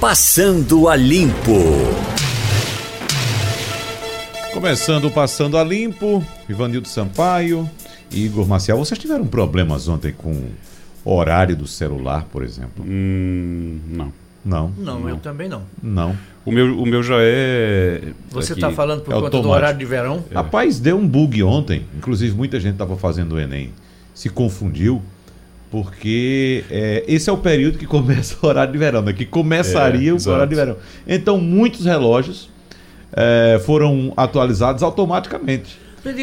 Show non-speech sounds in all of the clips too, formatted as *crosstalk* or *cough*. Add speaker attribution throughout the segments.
Speaker 1: Passando a Limpo.
Speaker 2: Começando o Passando a Limpo, Ivanildo Sampaio e Igor Marcial. Vocês tiveram problemas ontem com o horário do celular, por exemplo?
Speaker 3: Hum, não.
Speaker 2: Não.
Speaker 4: Não, eu também não.
Speaker 2: Não.
Speaker 3: O meu, o meu já é.
Speaker 4: Você está falando por
Speaker 2: é
Speaker 4: conta do
Speaker 2: automático.
Speaker 4: horário de verão?
Speaker 2: Rapaz, deu um bug ontem. Inclusive, muita gente estava fazendo o Enem. Se confundiu, porque é, esse é o período que começa o horário de verão, né? Que começaria
Speaker 3: É,
Speaker 2: o
Speaker 3: exato.
Speaker 2: horário de verão. Então, muitos relógios é, foram atualizados automaticamente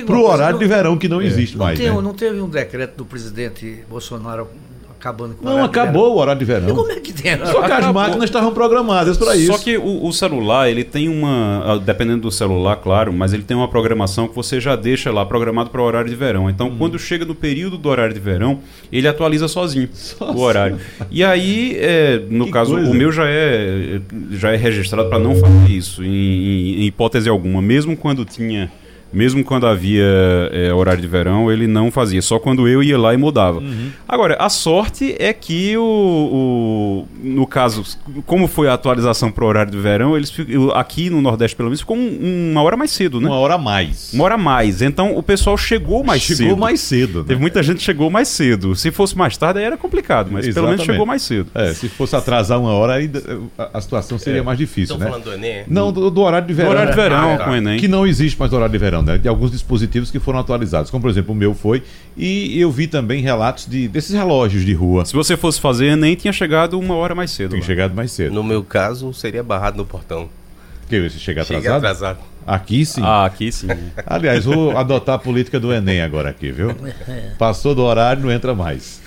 Speaker 2: para o horário
Speaker 4: não-
Speaker 2: de verão que não existe
Speaker 4: Não,
Speaker 2: mais.
Speaker 4: tem,
Speaker 2: né?
Speaker 4: não teve um decreto do presidente Bolsonaro acabando com o
Speaker 2: Não,
Speaker 4: horário de
Speaker 2: acabou o horário de
Speaker 4: verão? E como é que tem?
Speaker 2: Só que as máquinas estavam programadas para isso.
Speaker 3: Só que o, o celular, ele tem uma. ah, Dependendo do celular, claro, mas ele tem uma programação que você já deixa lá programado para o horário de verão. Então,
Speaker 2: Hum.
Speaker 3: quando chega no período do horário de verão, ele atualiza sozinho o horário. E aí, é, no
Speaker 2: Que
Speaker 3: caso,
Speaker 2: coisa.
Speaker 3: o meu já é, já é registrado para não fazer isso, em, em- em hipótese alguma. Mesmo quando tinha. Mesmo quando havia é, horário de verão, ele não fazia, só quando eu ia lá e mudava.
Speaker 2: Uhum.
Speaker 3: Agora, a sorte é que o, o- no caso, como foi a atualização para o horário de verão, eles aqui no Nordeste pelo menos ficou um- uma hora mais cedo, né?
Speaker 2: Uma hora a mais.
Speaker 3: Uma hora a mais. Então o pessoal chegou mais
Speaker 2: Chegou
Speaker 3: cedo.
Speaker 2: mais cedo. né?
Speaker 3: Teve muita gente que chegou mais cedo. Se fosse mais tarde, aí era complicado, mas pelo menos
Speaker 2: Exatamente.
Speaker 3: chegou mais cedo.
Speaker 2: É, se fosse atrasar uma hora, aí a, situação seria mais difícil,
Speaker 5: Estão
Speaker 2: né?
Speaker 5: falando do Enem? é?
Speaker 2: Não, do, do horário de verão.
Speaker 3: horário de verão
Speaker 5: Ah, tá.
Speaker 3: com o Enem.
Speaker 2: Que não existe mais horário de verão, né? De alguns dispositivos que foram atualizados, como por exemplo o meu foi. E eu vi também relatos de, desses relógios de rua
Speaker 3: Se você fosse fazer Enem, tinha chegado uma hora mais cedo.
Speaker 2: que
Speaker 3: lá.
Speaker 2: chegado mais cedo.
Speaker 5: No meu caso, seria barrado no portão.
Speaker 2: Que você chega atrasado?
Speaker 5: atrasado.
Speaker 2: Aqui sim.
Speaker 3: Ah, aqui sim. *laughs*
Speaker 2: Aliás, vou adotar a política do Enem agora aqui, viu? *laughs* Passou do horário, não entra mais.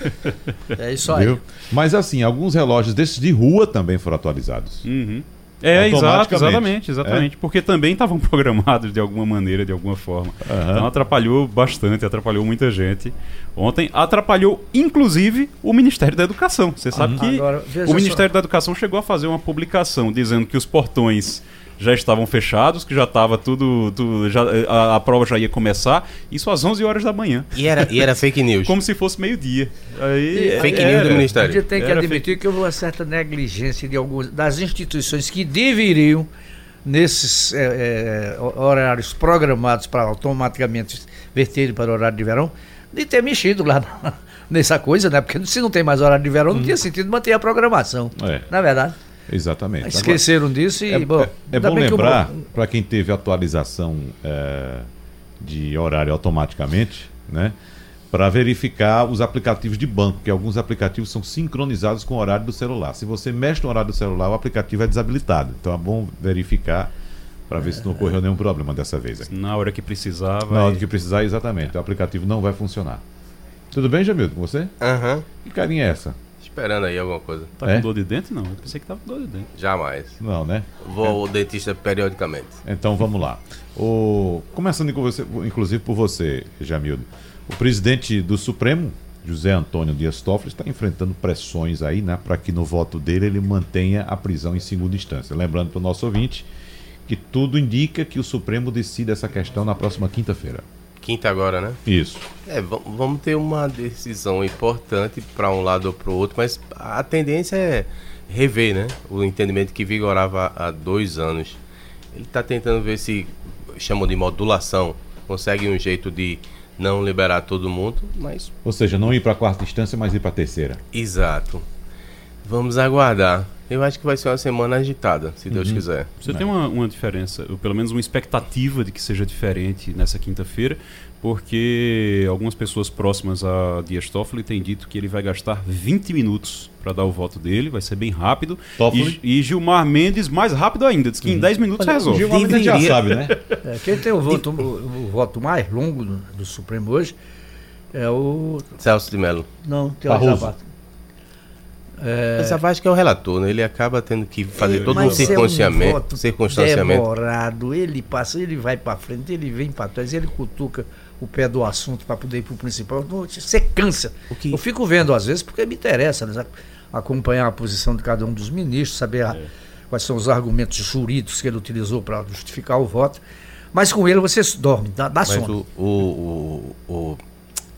Speaker 4: É isso aí.
Speaker 2: Viu? Mas assim, alguns relógios desses de rua também foram atualizados.
Speaker 3: Uhum. É, exato, exatamente, exatamente. Porque também estavam *laughs* programados de alguma maneira, de alguma forma.
Speaker 2: Aham.
Speaker 3: Então atrapalhou bastante, atrapalhou muita gente. Ontem atrapalhou, inclusive, o Ministério da Educação. Você sabe que
Speaker 4: Agora,
Speaker 3: o Ministério
Speaker 4: só.
Speaker 3: da Educação chegou a fazer uma publicação dizendo que os portões já estavam fechados, que já estava tudo. tudo já, a, a prova já ia começar, isso às 11 horas da manhã.
Speaker 5: E era, e era fake news.
Speaker 3: Como se fosse meio-dia. Aí,
Speaker 5: Fake
Speaker 3: era.
Speaker 5: news do
Speaker 4: A
Speaker 5: Ministério.
Speaker 4: gente tem que admitir que houve uma certa negligência de algumas das instituições que deveriam, nesses eh, eh, horários programados para automaticamente verterem para o horário de verão, de ter mexido lá na- *laughs* nessa coisa, né? Porque se não tem mais horário de verão, não tinha sentido manter a programação.
Speaker 2: É,
Speaker 4: Na verdade.
Speaker 2: Exatamente. Agora-
Speaker 4: Esqueceram disso e,
Speaker 2: É,
Speaker 4: bom,
Speaker 2: é- é bom
Speaker 4: bem que o-
Speaker 2: lembrar, para quem teve atualização é, de horário automaticamente, né? Para verificar os aplicativos de banco, que alguns aplicativos são sincronizados com o horário do celular. Se você mexe no horário do celular, o aplicativo é desabilitado. Então é bom verificar para ver se não ocorreu nenhum problema dessa vez. aqui.
Speaker 3: Na hora que precisava.
Speaker 2: Na hora
Speaker 3: e-
Speaker 2: que precisar, exatamente. O aplicativo não vai funcionar. Tudo bem, Jamildo, com você?
Speaker 5: Aham.
Speaker 2: Que carinha é essa?
Speaker 5: Esperando aí alguma coisa.
Speaker 3: Tá
Speaker 2: É?
Speaker 3: com dor de dente? Não, eu pensei que tava com dor de dente.
Speaker 5: Jamais.
Speaker 2: Não, né?
Speaker 5: Vou ao dentista periodicamente.
Speaker 2: Então vamos lá. O... Começando com você, inclusive por você, Jamildo. O presidente do Supremo, José Antônio Dias Toffoli, está enfrentando pressões aí, né, para que no voto dele ele mantenha a prisão em segunda instância. Lembrando para o nosso ouvinte que tudo indica que o Supremo decide essa questão na próxima quinta-feira.
Speaker 5: Quinta agora, né?
Speaker 2: Isso.
Speaker 5: É, va- vamos ter uma decisão importante para um lado ou para o outro, mas a tendência é rever, né? O entendimento que vigorava há dois anos. Ele está tentando ver se chamam de modulação, consegue um jeito de não liberar todo mundo, mas
Speaker 2: Ou seja, não ir para a quarta instância, mas ir para a terceira.
Speaker 5: exato. Vamos aguardar. Eu acho que vai ser uma semana agitada, se Deus quiser.
Speaker 3: Você tem uma, uma diferença, ou pelo menos uma expectativa de que seja diferente nessa quinta-feira, porque algumas pessoas próximas a Dias Toffoli têm dito que ele vai gastar 20 minutos para dar o voto dele, vai ser bem rápido.
Speaker 2: Toffoli?
Speaker 3: E, e Gilmar Mendes mais rápido ainda, diz que em 10 minutos resolve.
Speaker 2: Gilmar Mendes já sabe, né?
Speaker 4: É, quem tem o voto, o, o voto mais longo do, do Supremo hoje é o.
Speaker 5: Celso de Mello.
Speaker 4: Não, Teófilo
Speaker 2: Barroso.
Speaker 4: Sabato.
Speaker 5: Essa Vasco é o relator, né? Ele acaba tendo que fazer todo um
Speaker 4: Mas é
Speaker 5: circunstanciamento.
Speaker 4: voto
Speaker 5: circunstanciamento.
Speaker 4: demorado, ele passa, ele vai para frente, ele vem para trás, ele cutuca o pé do assunto para poder ir para o principal. Você cansa.
Speaker 5: O que-
Speaker 4: Eu fico vendo às vezes porque me interessa né, acompanhar a posição de cada um dos ministros, saber a- quais são os argumentos jurídicos que ele utilizou para justificar o voto. Mas com ele você dorme, dá, dá
Speaker 5: Mas
Speaker 4: sono.
Speaker 5: o, o, o, o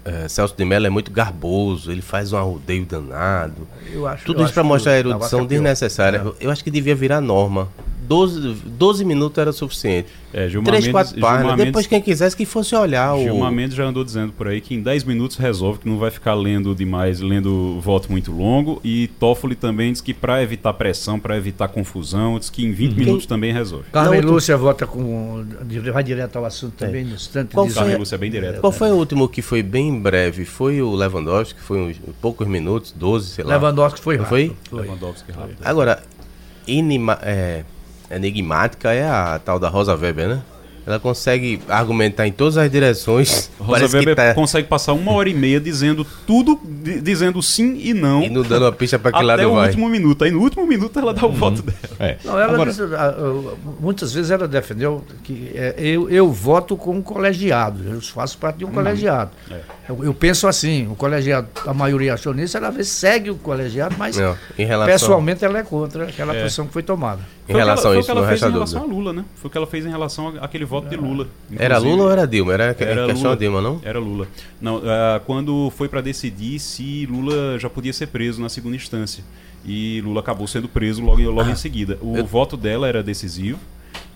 Speaker 5: é, Celso de Mello é muito garboso, ele faz um arrodeio danado.
Speaker 4: Eu acho,
Speaker 5: Tudo
Speaker 4: eu
Speaker 5: isso para mostrar a erudição
Speaker 4: Tavares é
Speaker 5: desnecessária. Eu acho que devia virar norma. 12, 12 minutos era suficiente.
Speaker 3: É, Gilmar
Speaker 5: Três,
Speaker 3: Mendes,
Speaker 5: quatro páginas.
Speaker 3: Gilmar
Speaker 5: Depois
Speaker 3: Mendes,
Speaker 5: quem quisesse que fosse olhar o...
Speaker 3: Gilmar Mendes já andou dizendo por aí que em 10 minutos resolve, que não vai ficar lendo demais, lendo voto muito longo. E Toffoli também diz que para evitar pressão, para evitar confusão, diz que em 20 minutos também resolve.
Speaker 4: Carmen
Speaker 5: Não, tu-
Speaker 4: Lúcia vota com. Vai direto ao assunto também, no instante.
Speaker 5: Qual foi
Speaker 3: Lúcia é bem direto.
Speaker 5: Qual foi o último que foi bem breve? Foi o Lewandowski, que foi uns poucos minutos, 12, sei lá.
Speaker 4: Lewandowski foi rápido.
Speaker 5: foi?
Speaker 3: Lewandowski rápido.
Speaker 5: Agora, inima, é, enigmática é a tal da Rosa Weber, né? Ela consegue argumentar em todas as direções.
Speaker 3: Rosa
Speaker 5: Parece
Speaker 3: Weber
Speaker 5: que tá
Speaker 3: consegue passar uma hora e meia dizendo tudo, di- dizendo sim e não,
Speaker 5: e não dando a pista para que
Speaker 3: até
Speaker 5: lado
Speaker 3: o
Speaker 5: vai.
Speaker 3: último minuto. Aí no último minuto ela dá o voto dela.
Speaker 2: É.
Speaker 4: Não, ela
Speaker 2: Agora,
Speaker 4: disse- ah, ah, muitas vezes ela defendeu que é, eu, eu voto como colegiado, eu faço parte de um colegiado.
Speaker 3: É.
Speaker 4: Eu, eu penso assim, o colegiado, a maioria achou nisso, ela segue o colegiado, mas
Speaker 5: Não, em relação,
Speaker 4: pessoalmente ela é contra aquela
Speaker 3: É.
Speaker 4: posição que foi tomada.
Speaker 5: Em
Speaker 3: Foi o que ela-
Speaker 5: relação
Speaker 3: foi
Speaker 5: a
Speaker 3: o
Speaker 5: isso,
Speaker 3: que
Speaker 5: não
Speaker 3: ela fez
Speaker 5: resta
Speaker 3: em relação
Speaker 5: dúvida.
Speaker 3: a Lula, né? Foi o que ela fez em relação àquele voto de Lula.
Speaker 5: Era
Speaker 3: Inclusive,
Speaker 5: Lula ou era Dilma? Era,
Speaker 3: Era
Speaker 5: questão
Speaker 3: Lula.
Speaker 5: a Dilma, não?
Speaker 3: Era Lula. Não, ah, quando foi para decidir se Lula já podia ser preso na segunda instância. E Lula acabou sendo preso logo, logo em seguida. O
Speaker 5: eu-
Speaker 3: voto dela era decisivo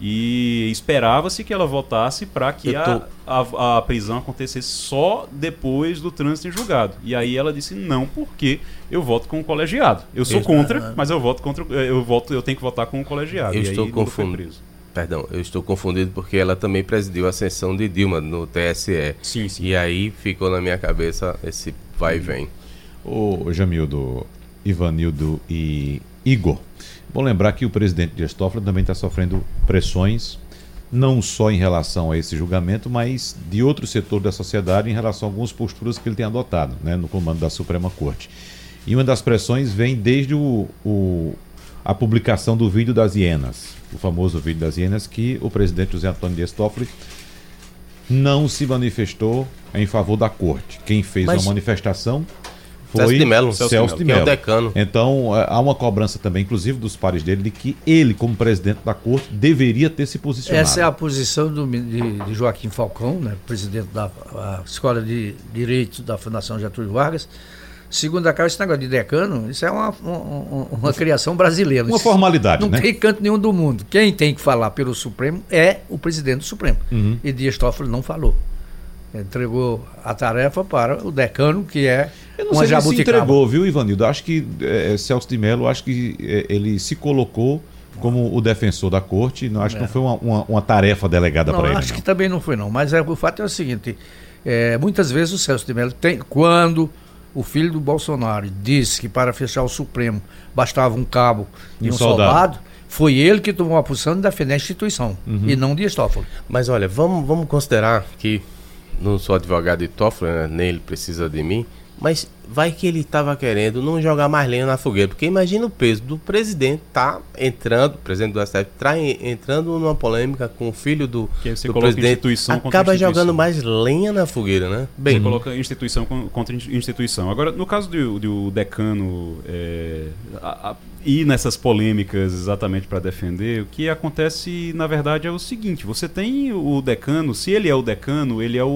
Speaker 3: e esperava-se que ela votasse para que
Speaker 5: Eu
Speaker 3: a,
Speaker 5: tô-
Speaker 3: a, a prisão acontecesse só depois do trânsito em julgado. E aí ela disse não, porque eu voto com o colegiado. Eu sou
Speaker 5: Eu-
Speaker 3: contra, mas eu voto contra. Eu voto, eu tenho que votar com o colegiado.
Speaker 5: Eu
Speaker 3: e
Speaker 5: estou
Speaker 3: aí preso.
Speaker 5: Perdão, eu estou confundido porque ela também presidiu a sessão de Dilma no TSE.
Speaker 3: Sim, sim.
Speaker 5: E aí ficou na minha cabeça esse vai e vem.
Speaker 2: o Jamildo, Ivanildo e Igor. Bom lembrar que o presidente Dias Toffoli também está sofrendo pressões, não só em relação a esse julgamento, mas de outro setor da sociedade em relação a algumas posturas que ele tem adotado né, no comando da Suprema Corte. E uma das pressões vem desde o, o- a publicação do vídeo das hienas, o famoso vídeo das hienas, que o presidente José Antônio Dias Toffoli não se manifestou em favor da corte. Quem fez
Speaker 5: Mas-
Speaker 2: uma manifestação foi
Speaker 5: Celso de Mello,
Speaker 2: Celso de
Speaker 5: que é o
Speaker 2: Mello.
Speaker 5: decano.
Speaker 2: Então, eh, há uma cobrança também, inclusive dos pares dele, de que ele, como presidente da corte, deveria ter se posicionado.
Speaker 4: Essa é a posição do, de, de Joaquim Falcão, né, presidente da a Escola de Direito da Fundação Getúlio Vargas. Segundo a cara, esse negócio de decano, isso é uma, uma, uma criação brasileira.
Speaker 2: Uma formalidade,
Speaker 4: Não
Speaker 2: né?
Speaker 4: tem canto nenhum do mundo. Quem tem que falar pelo Supremo é o presidente do Supremo.
Speaker 2: Uhum.
Speaker 4: E Dias Toffoli não falou. Entregou a tarefa para o decano, que é
Speaker 2: Eu não
Speaker 4: uma
Speaker 2: sei se se
Speaker 4: jabuticaba.
Speaker 2: entregou, viu, Ivanildo? Acho que eh, Celso de Mello, acho que eh, ele se colocou como o defensor da corte. Não, acho que não foi uma, uma- uma tarefa delegada para ele.
Speaker 4: acho
Speaker 2: não.
Speaker 4: que também não foi não, mas é, o fato é o seguinte, é, muitas vezes o Celso de Mello tem, quando o filho do Bolsonaro disse que para fechar o Supremo bastava um cabo e
Speaker 2: Um
Speaker 4: um,
Speaker 2: soldado.
Speaker 4: soldado. foi ele que tomou a posição de defender a instituição
Speaker 2: Uhum.
Speaker 4: e não Dias Toffoli.
Speaker 5: Mas olha, vamos, vamos considerar que não sou advogado de Toffoli, né? nem ele precisa de mim, mas vai que ele estava querendo não jogar mais lenha na fogueira, porque imagina o peso do presidente tá entrando, o presidente do STF tá en- entrando numa polêmica com o filho do,
Speaker 3: você
Speaker 5: do
Speaker 3: coloca
Speaker 5: presidente, acaba jogando mais lenha na fogueira, né?
Speaker 3: Você
Speaker 5: Bem,
Speaker 3: coloca instituição con- contra in- instituição. Agora, no caso do, do decano é, a- a- ir nessas polêmicas exatamente para defender, o que acontece, na verdade, é o seguinte: você tem o decano, se ele é o decano, ele é o,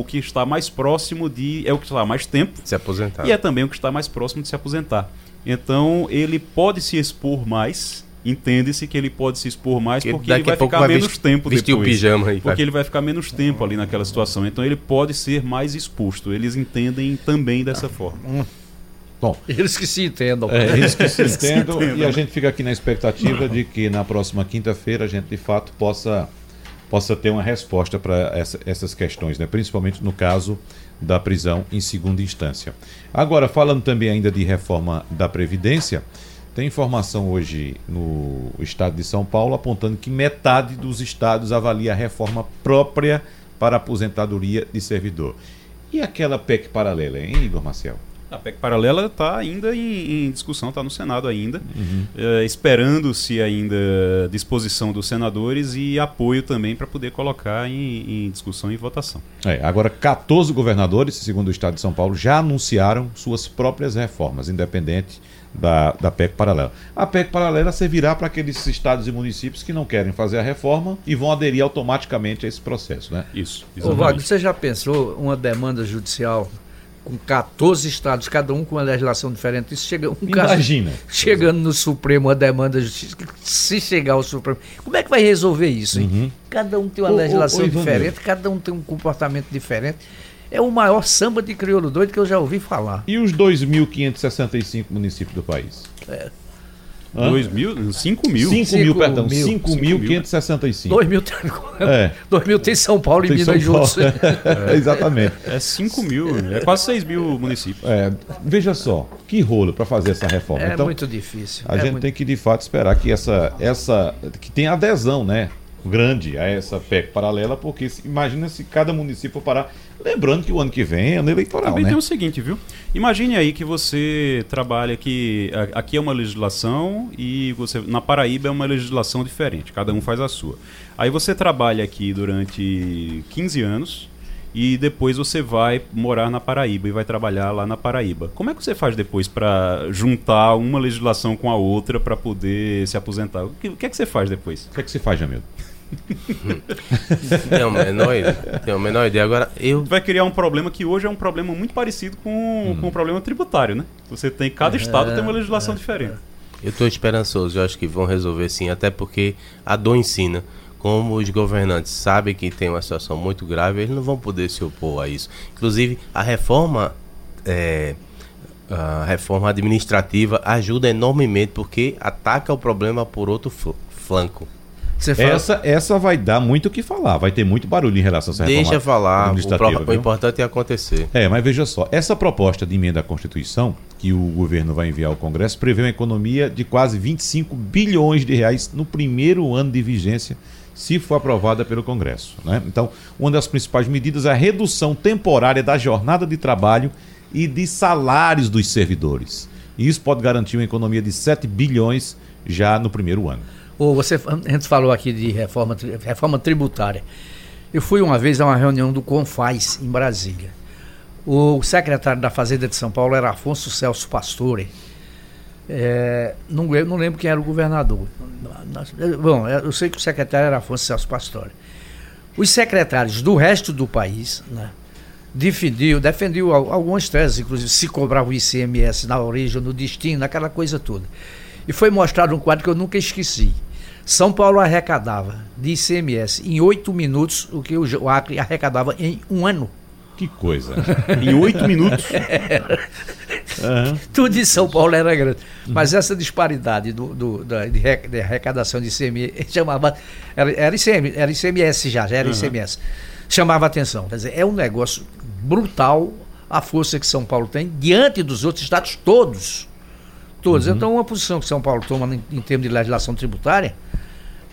Speaker 3: o que está mais próximo de. é o que está há mais tempo
Speaker 5: se aposentar.
Speaker 3: e é também o que está mais próximo de se aposentar. Então, ele pode se expor mais. Entende-se que ele pode se expor mais
Speaker 5: Porque
Speaker 3: ele vai ficar
Speaker 5: vai
Speaker 3: menos tempo
Speaker 5: vestir o
Speaker 3: depois.
Speaker 5: pijama aí, vai.
Speaker 3: Porque ele vai ficar menos tempo ali naquela situação. Então ele pode ser mais exposto. Eles entendem também dessa forma.
Speaker 2: Bom, *laughs*
Speaker 4: Eles que se entendam.
Speaker 2: É isso *laughs* que se entendo. e a gente fica aqui na expectativa de que na próxima quinta-feira a gente de fato possa, possa ter uma resposta para essa- essas questões, né? principalmente no caso da prisão em segunda instância. Agora, falando também ainda de reforma da Previdência, tem informação hoje no estado de São Paulo apontando que metade dos estados avalia a reforma própria para aposentadoria de servidor. E aquela PEC paralela, hein, Igor Marcel?
Speaker 3: A PEC paralela está ainda em, em discussão, está no Senado ainda, uhum. esperando-se ainda disposição dos senadores e apoio também para poder colocar em, em, discussão e votação.
Speaker 2: É, agora, 14 governadores, segundo o Estado de São Paulo, já anunciaram suas próprias reformas, independente da, da PEC paralela. A PEC paralela servirá para aqueles estados e municípios que não querem fazer a reforma e vão aderir automaticamente a esse processo, né?
Speaker 3: Isso.
Speaker 4: Ô, Wagner, você já pensou uma demanda judicial com 14 estados, cada um com uma legislação diferente. Isso chega um
Speaker 2: Imagina.
Speaker 4: Caso, chegando no Supremo, a demanda de justiça, se chegar ao Supremo, como é que vai resolver isso? Uhum. Cada um tem uma legislação diferente, cada um tem um comportamento diferente. É o maior samba de crioulo doido que eu já ouvi falar.
Speaker 2: E os 2.565 municípios do país? É.
Speaker 3: 2 mil? 5 mil.
Speaker 2: 5 mil, perdão. 5.565.
Speaker 4: 2 mil, tem, é. 2 mil tem São Paulo e Minas juntos. *laughs*
Speaker 2: É. Exatamente.
Speaker 3: É 5 mil, é quase 6 mil municípios.
Speaker 2: É, veja só, que rolo para fazer essa reforma.
Speaker 4: É então, muito difícil.
Speaker 2: A
Speaker 4: é
Speaker 2: gente
Speaker 4: muito...
Speaker 2: tem que, de fato, esperar que essa, essa. que tenha adesão, né? Grande a essa PEC paralela, porque imagina se cada município parar. Lembrando que o ano que vem é ano eleitoral.
Speaker 3: Também
Speaker 2: né?
Speaker 3: tem o seguinte, viu? Imagine aí que você trabalha que aqui é uma legislação e você na Paraíba é uma legislação diferente, cada um faz a sua. Aí você trabalha aqui durante 15 anos e depois você vai morar na Paraíba e vai trabalhar lá na Paraíba. Como é que você faz depois para juntar uma legislação com a outra para poder se aposentar? O que, o que, é que você faz depois?
Speaker 2: O que é que você faz, Jamil?
Speaker 5: Tem, uma menor, tem uma menor ideia. Agora, eu.
Speaker 3: Vai criar um problema que hoje é um problema muito parecido com, hum. com o problema tributário, né? Você tem. Cada estado é, tem uma legislação é, diferente.
Speaker 5: Eu estou esperançoso, eu acho que vão resolver sim, até porque a dor ensina. Como os governantes sabem que tem uma situação muito grave, eles não vão poder se opor a isso. Inclusive, a reforma. É, a reforma administrativa ajuda enormemente porque ataca o problema por outro flanco.
Speaker 2: Essa, essa vai dar muito o que falar, vai ter muito barulho em relação a essa
Speaker 5: Deixa falar, o, pro, o importante é acontecer.
Speaker 2: É, mas veja só, essa proposta de emenda à Constituição, que o governo vai enviar ao Congresso, prevê uma economia de quase 25 bilhões de reais no primeiro ano de vigência, se for aprovada pelo Congresso. Né? Então, uma das principais medidas é a redução temporária da jornada de trabalho e de salários dos servidores. E isso pode garantir uma economia de 7 bilhões já no primeiro ano.
Speaker 4: Ou você antes falou aqui de reforma, reforma tributária. Eu fui uma vez a uma reunião do Confaz em Brasília. O secretário da Fazenda de São Paulo era Afonso Celso Pastore. É, não, não lembro quem era o governador. Bom, eu sei que o secretário era Afonso Celso Pastore. Os secretários do resto do país né, defendiam, defendiam algumas teses, inclusive se cobrava o ICMS na origem, no destino, aquela coisa toda. E foi mostrado um quadro que eu nunca esqueci. São Paulo arrecadava de ICMS em oito minutos o que o Acre arrecadava em um ano.
Speaker 2: Que coisa.
Speaker 3: em oito minutos.
Speaker 4: Uhum. *laughs* Tudo em São Paulo era grande. Mas essa disparidade do, do da, de, de, arrecadação de ICMS *laughs* chamava. Era, era, ICM, era ICMS já, já era uhum. ICMS. Chamava atenção. Quer dizer, é um negócio brutal a força que São Paulo tem diante dos outros estados todos todos. Uhum. Então, uma posição que São Paulo toma em, em termos de legislação tributária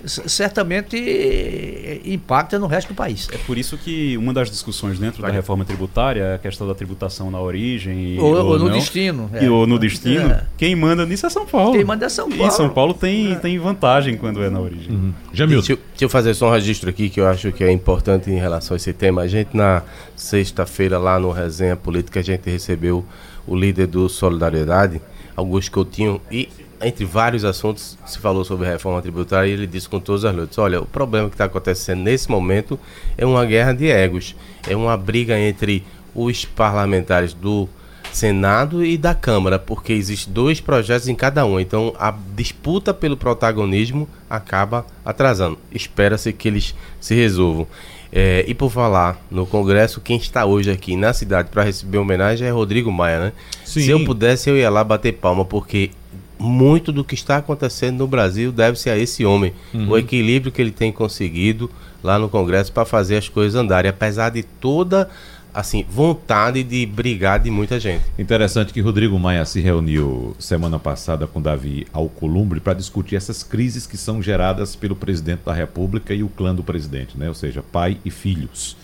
Speaker 4: certamente impacta no resto do país.
Speaker 3: É por isso que uma das discussões dentro da reforma tributária é a questão da tributação na origem
Speaker 4: ou, ou, ou no destino.
Speaker 3: É. Ou no destino. É. Quem manda nisso é São Paulo.
Speaker 4: Quem manda é São Paulo.
Speaker 3: E São Paulo tem, é. tem vantagem quando é na origem. Uhum.
Speaker 5: Jamil. Deixa, deixa, eu fazer só um registro aqui que eu acho que é importante em relação a esse tema. A gente na sexta-feira lá no Resenha Política a gente recebeu o líder do Solidariedade, Augusto Coutinho, e entre vários assuntos se falou sobre reforma tributária e ele disse com todas as letras, olha, o problema que está acontecendo nesse momento é uma guerra de egos, é uma briga entre os parlamentares do Senado e da Câmara, porque existem dois projetos em cada um. Então a disputa pelo protagonismo acaba atrasando. Espera-se que eles se resolvam. É, e por falar no Congresso, quem está hoje aqui na cidade para receber homenagem é Rodrigo Maia, né? Sim. Se eu pudesse, eu ia lá bater palma, porque muito do que está acontecendo no Brasil deve-se a esse homem. Uhum. O equilíbrio que ele tem conseguido lá no Congresso para fazer as coisas andarem, apesar de toda assim, vontade de brigar de muita gente.
Speaker 2: Interessante que Rodrigo Maia se reuniu semana passada com Davi Alcolumbre para discutir essas crises que são geradas pelo presidente da República e o clã do presidente, né? ou seja, pai e filhos.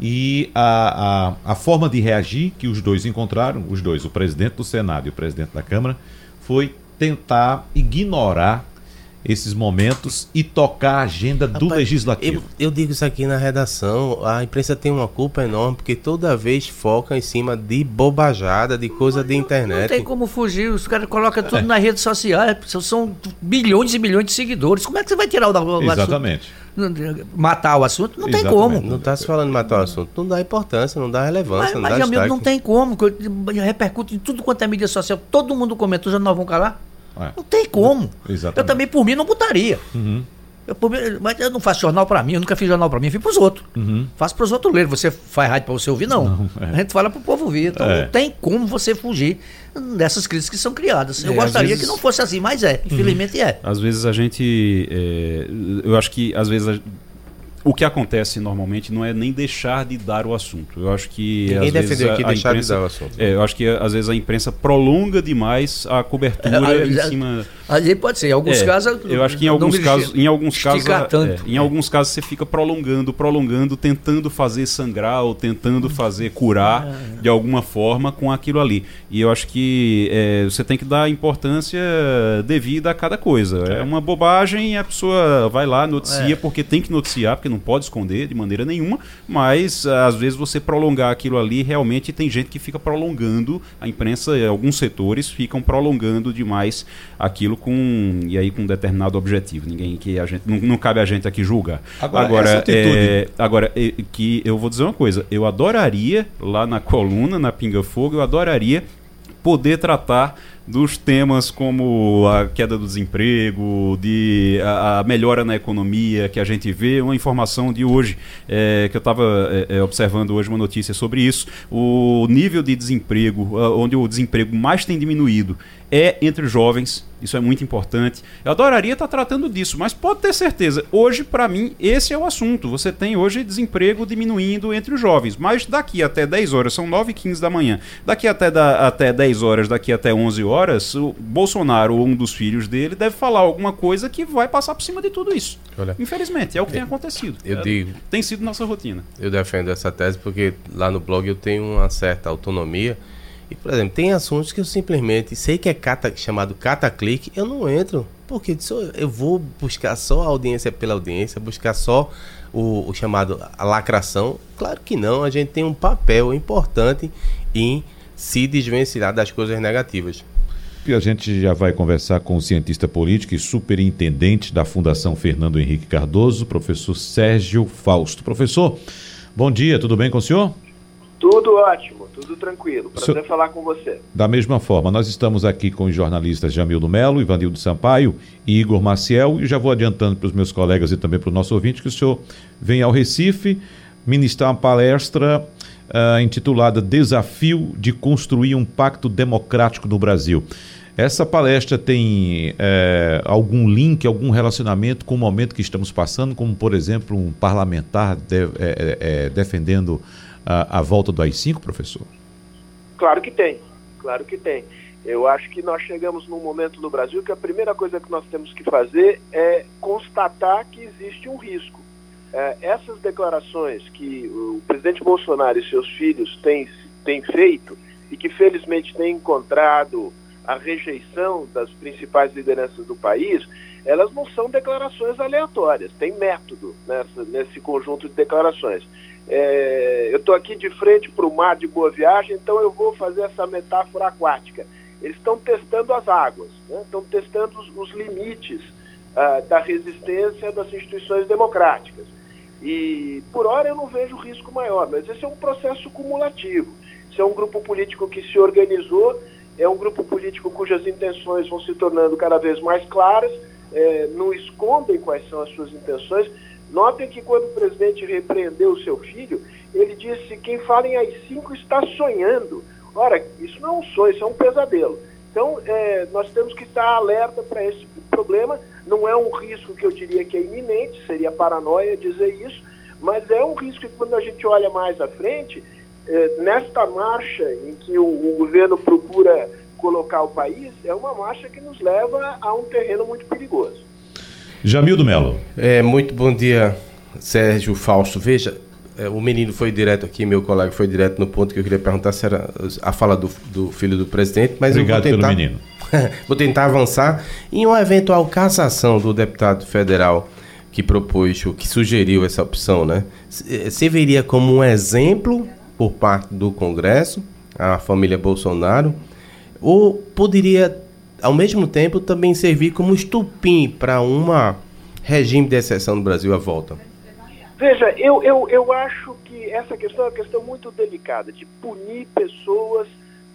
Speaker 2: e a, a, a forma de reagir que os dois encontraram, os dois, o presidente do Senado e o presidente da Câmara, foi tentar ignorar esses momentos e tocar a agenda do
Speaker 5: Rapaz,
Speaker 2: legislativo.
Speaker 5: Eu, eu digo isso aqui na redação, a imprensa tem uma culpa enorme, porque toda vez foca em cima de bobajada, de coisa de internet.
Speaker 4: Não tem como fugir, os caras colocam tudo nas redes sociais, são bilhões e milhões de seguidores. Como é que você vai tirar o da
Speaker 2: Exatamente.
Speaker 4: Matar o assunto? Não tem
Speaker 2: Exatamente.
Speaker 4: como.
Speaker 5: Não está se falando de matar o assunto, não dá importância, não dá relevância,
Speaker 4: Mas,
Speaker 5: não
Speaker 4: mas
Speaker 5: dá
Speaker 4: amigo, não tem como, repercute em tudo quanto é mídia social. Todo mundo comentou, já não vão calar?
Speaker 2: É.
Speaker 4: Não tem como.
Speaker 2: Exatamente.
Speaker 4: Eu também, por mim, não botaria.
Speaker 2: Uhum.
Speaker 4: Eu, por mim, mas eu não faço jornal pra mim, eu nunca fiz jornal pra mim, eu fiz pros outros.
Speaker 2: Uhum.
Speaker 4: Faço pros outros lerem. Você faz rádio pra você ouvir, não.
Speaker 2: Não, é.
Speaker 4: A gente fala pro povo ouvir. Então
Speaker 2: É.
Speaker 4: não tem como você fugir dessas crises que são criadas. Eu
Speaker 3: É,
Speaker 4: gostaria
Speaker 3: vezes-
Speaker 4: que não fosse assim, mas é. Infelizmente é.
Speaker 3: Às vezes a gente. é, eu acho que às vezes a- o que acontece normalmente não é nem deixar de dar o assunto. Eu acho que.
Speaker 5: Ninguém defendeu aqui
Speaker 3: a
Speaker 5: deixar de
Speaker 3: imprensa-
Speaker 5: dar o assunto.
Speaker 3: É, eu acho que às vezes a imprensa prolonga demais a cobertura
Speaker 4: É,
Speaker 3: em cima.
Speaker 4: Aí pode ser. Em alguns
Speaker 3: É,
Speaker 4: casos.
Speaker 3: eu acho que em alguns casos, em alguns casos, é,
Speaker 4: tanto.
Speaker 3: em alguns casos você fica prolongando, prolongando, tentando fazer sangrar ou tentando fazer curar de alguma forma com aquilo ali. E eu acho que é, você tem que dar importância devida a cada coisa. É, uma bobagem, a pessoa vai lá noticia
Speaker 4: É.
Speaker 3: porque tem que noticiar, porque não pode esconder de maneira nenhuma. Mas às vezes você prolongar aquilo ali, realmente tem gente que fica prolongando a imprensa, eh, alguns setores ficam prolongando demais aquilo com e aí com um determinado objetivo. Ninguém que a gente não, não cabe a gente aqui julgar.
Speaker 2: Agora, atitude-
Speaker 3: é, agora eh, que eu vou dizer uma coisa, eu adoraria lá na coluna, na Pinga Fogo, eu adoraria poder tratar dos temas como a queda do desemprego, de a, a melhora na economia que a gente vê, uma informação de hoje é, que eu estava observando hoje uma notícia sobre isso, o nível de desemprego, onde o desemprego mais tem diminuído é entre os jovens, isso é muito importante. Eu adoraria estar tratando disso, mas pode ter certeza, hoje para mim esse é o assunto. Você tem hoje desemprego diminuindo entre os jovens, mas daqui até 10 horas, são 9 e 15 da manhã, daqui até, da, até 10 horas, daqui até 11 horas, o Bolsonaro ou um dos filhos dele deve falar alguma coisa que vai passar por cima de tudo isso.
Speaker 5: Olha.
Speaker 3: Infelizmente, é o que tem acontecido.
Speaker 5: eu
Speaker 3: É-
Speaker 5: digo-
Speaker 3: Tem sido nossa rotina.
Speaker 5: Eu defendo essa tese porque lá no blog eu tenho uma certa autonomia. E, por exemplo, tem assuntos que eu simplesmente sei que é cata, chamado cataclique, eu não entro. Porque eu vou buscar só a audiência pela audiência, buscar só o, o chamado lacração. Claro que não, a gente tem um papel importante em se desvencilhar das coisas negativas.
Speaker 2: E a gente já vai conversar com o cientista político e superintendente da Fundação Fernando Henrique Cardoso, professor Sérgio Fausto. Professor, bom dia, tudo bem com o senhor?
Speaker 6: Tudo ótimo, tudo tranquilo. Prazer
Speaker 2: Seu-
Speaker 6: falar com você.
Speaker 2: Da mesma forma, nós estamos aqui com os jornalistas Jamildo Melo, Ivanildo Sampaio e Igor Maciel, e já vou adiantando para os meus colegas e também para o nosso ouvinte que o senhor vem ao Recife ministrar uma palestra ah, intitulada Desafio de Construir um Pacto Democrático no Brasil. Essa palestra tem eh, algum link, algum relacionamento com o momento que estamos passando, como, por exemplo, um parlamentar de- eh, eh, defendendo a, a volta do AI-5, professor?
Speaker 6: Claro que tem, claro que tem. Eu acho que nós chegamos num momento no Brasil que a primeira coisa que nós temos que fazer é constatar que existe um risco. É, essas declarações que o presidente Bolsonaro e seus filhos têm, têm feito e que felizmente têm encontrado a rejeição das principais lideranças do país, elas não são declarações aleatórias, tem método nessa, nesse conjunto de declarações. É, eu estou aqui de frente para o mar de Boa Viagem, então eu vou fazer essa metáfora aquática. Eles estão testando as águas, né? estão testando os, os limites ah, da resistência das instituições democráticas. E por hora eu não vejo risco maior, mas esse é um processo cumulativo. Isso é um grupo político que se organizou, é um grupo político cujas intenções vão se tornando cada vez mais claras, eh, não escondem quais são as suas intenções. Notem que quando o presidente repreendeu o seu filho, ele disse: quem fala em AI-5 está sonhando. Ora, isso não é um sonho, isso é um pesadelo. Então, eh, nós temos que estar alerta para esse problema. Não é um risco que eu diria que é iminente, seria paranoia dizer isso, mas é um risco que quando a gente olha mais à frente, eh, nesta marcha em que o, o governo procura colocar o país, é uma marcha que nos leva a um terreno muito perigoso.
Speaker 2: Jamildo Melo.
Speaker 5: É, muito bom dia, Sérgio Fausto. Veja, é, o menino foi direto aqui, meu colega foi direto no ponto que eu queria perguntar se era a fala do, do filho do presidente, mas
Speaker 2: Obrigado
Speaker 5: eu vou tentar,
Speaker 2: pelo menino. *laughs*
Speaker 5: vou tentar avançar em uma eventual cassação do deputado federal que propôs, que sugeriu essa opção, né? Serviria como um exemplo por parte do Congresso, a família Bolsonaro, ou poderia, ao mesmo tempo, também servir como estupim para uma regime de exceção no Brasil à volta?
Speaker 6: Veja, eu, eu, eu acho que essa questão é uma questão muito delicada, de punir pessoas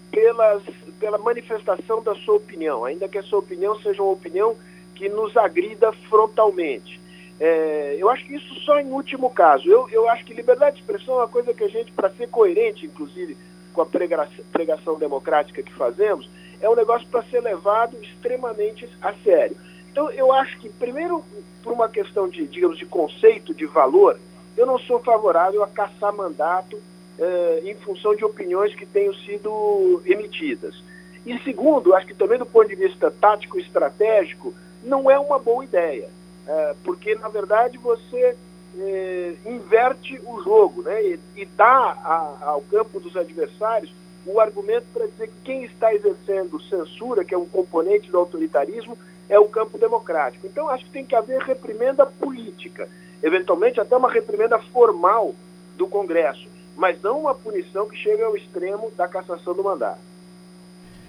Speaker 6: pelas, pela manifestação da sua opinião, ainda que a sua opinião seja uma opinião que nos agrida frontalmente. É, eu acho que isso só em último caso. Eu, eu acho que liberdade de expressão é uma coisa que a gente, para ser coerente, inclusive, com a pregação, pregação democrática que fazemos, é um negócio para ser levado extremamente a sério. Então, eu acho que, primeiro, por uma questão de, digamos, de conceito, de valor, eu não sou favorável a caçar mandato eh, em função de opiniões que tenham sido emitidas. E segundo, acho que também do ponto de vista tático estratégico, não é uma boa ideia, eh, porque na verdade você eh, inverte o jogo né, e, e dá a, ao campo dos adversários o argumento para dizer que quem está exercendo censura, que é um componente do autoritarismo, é o campo democrático. Então, acho que tem que haver reprimenda política, eventualmente até uma reprimenda formal do Congresso, mas não uma punição que chegue ao extremo da cassação do mandato.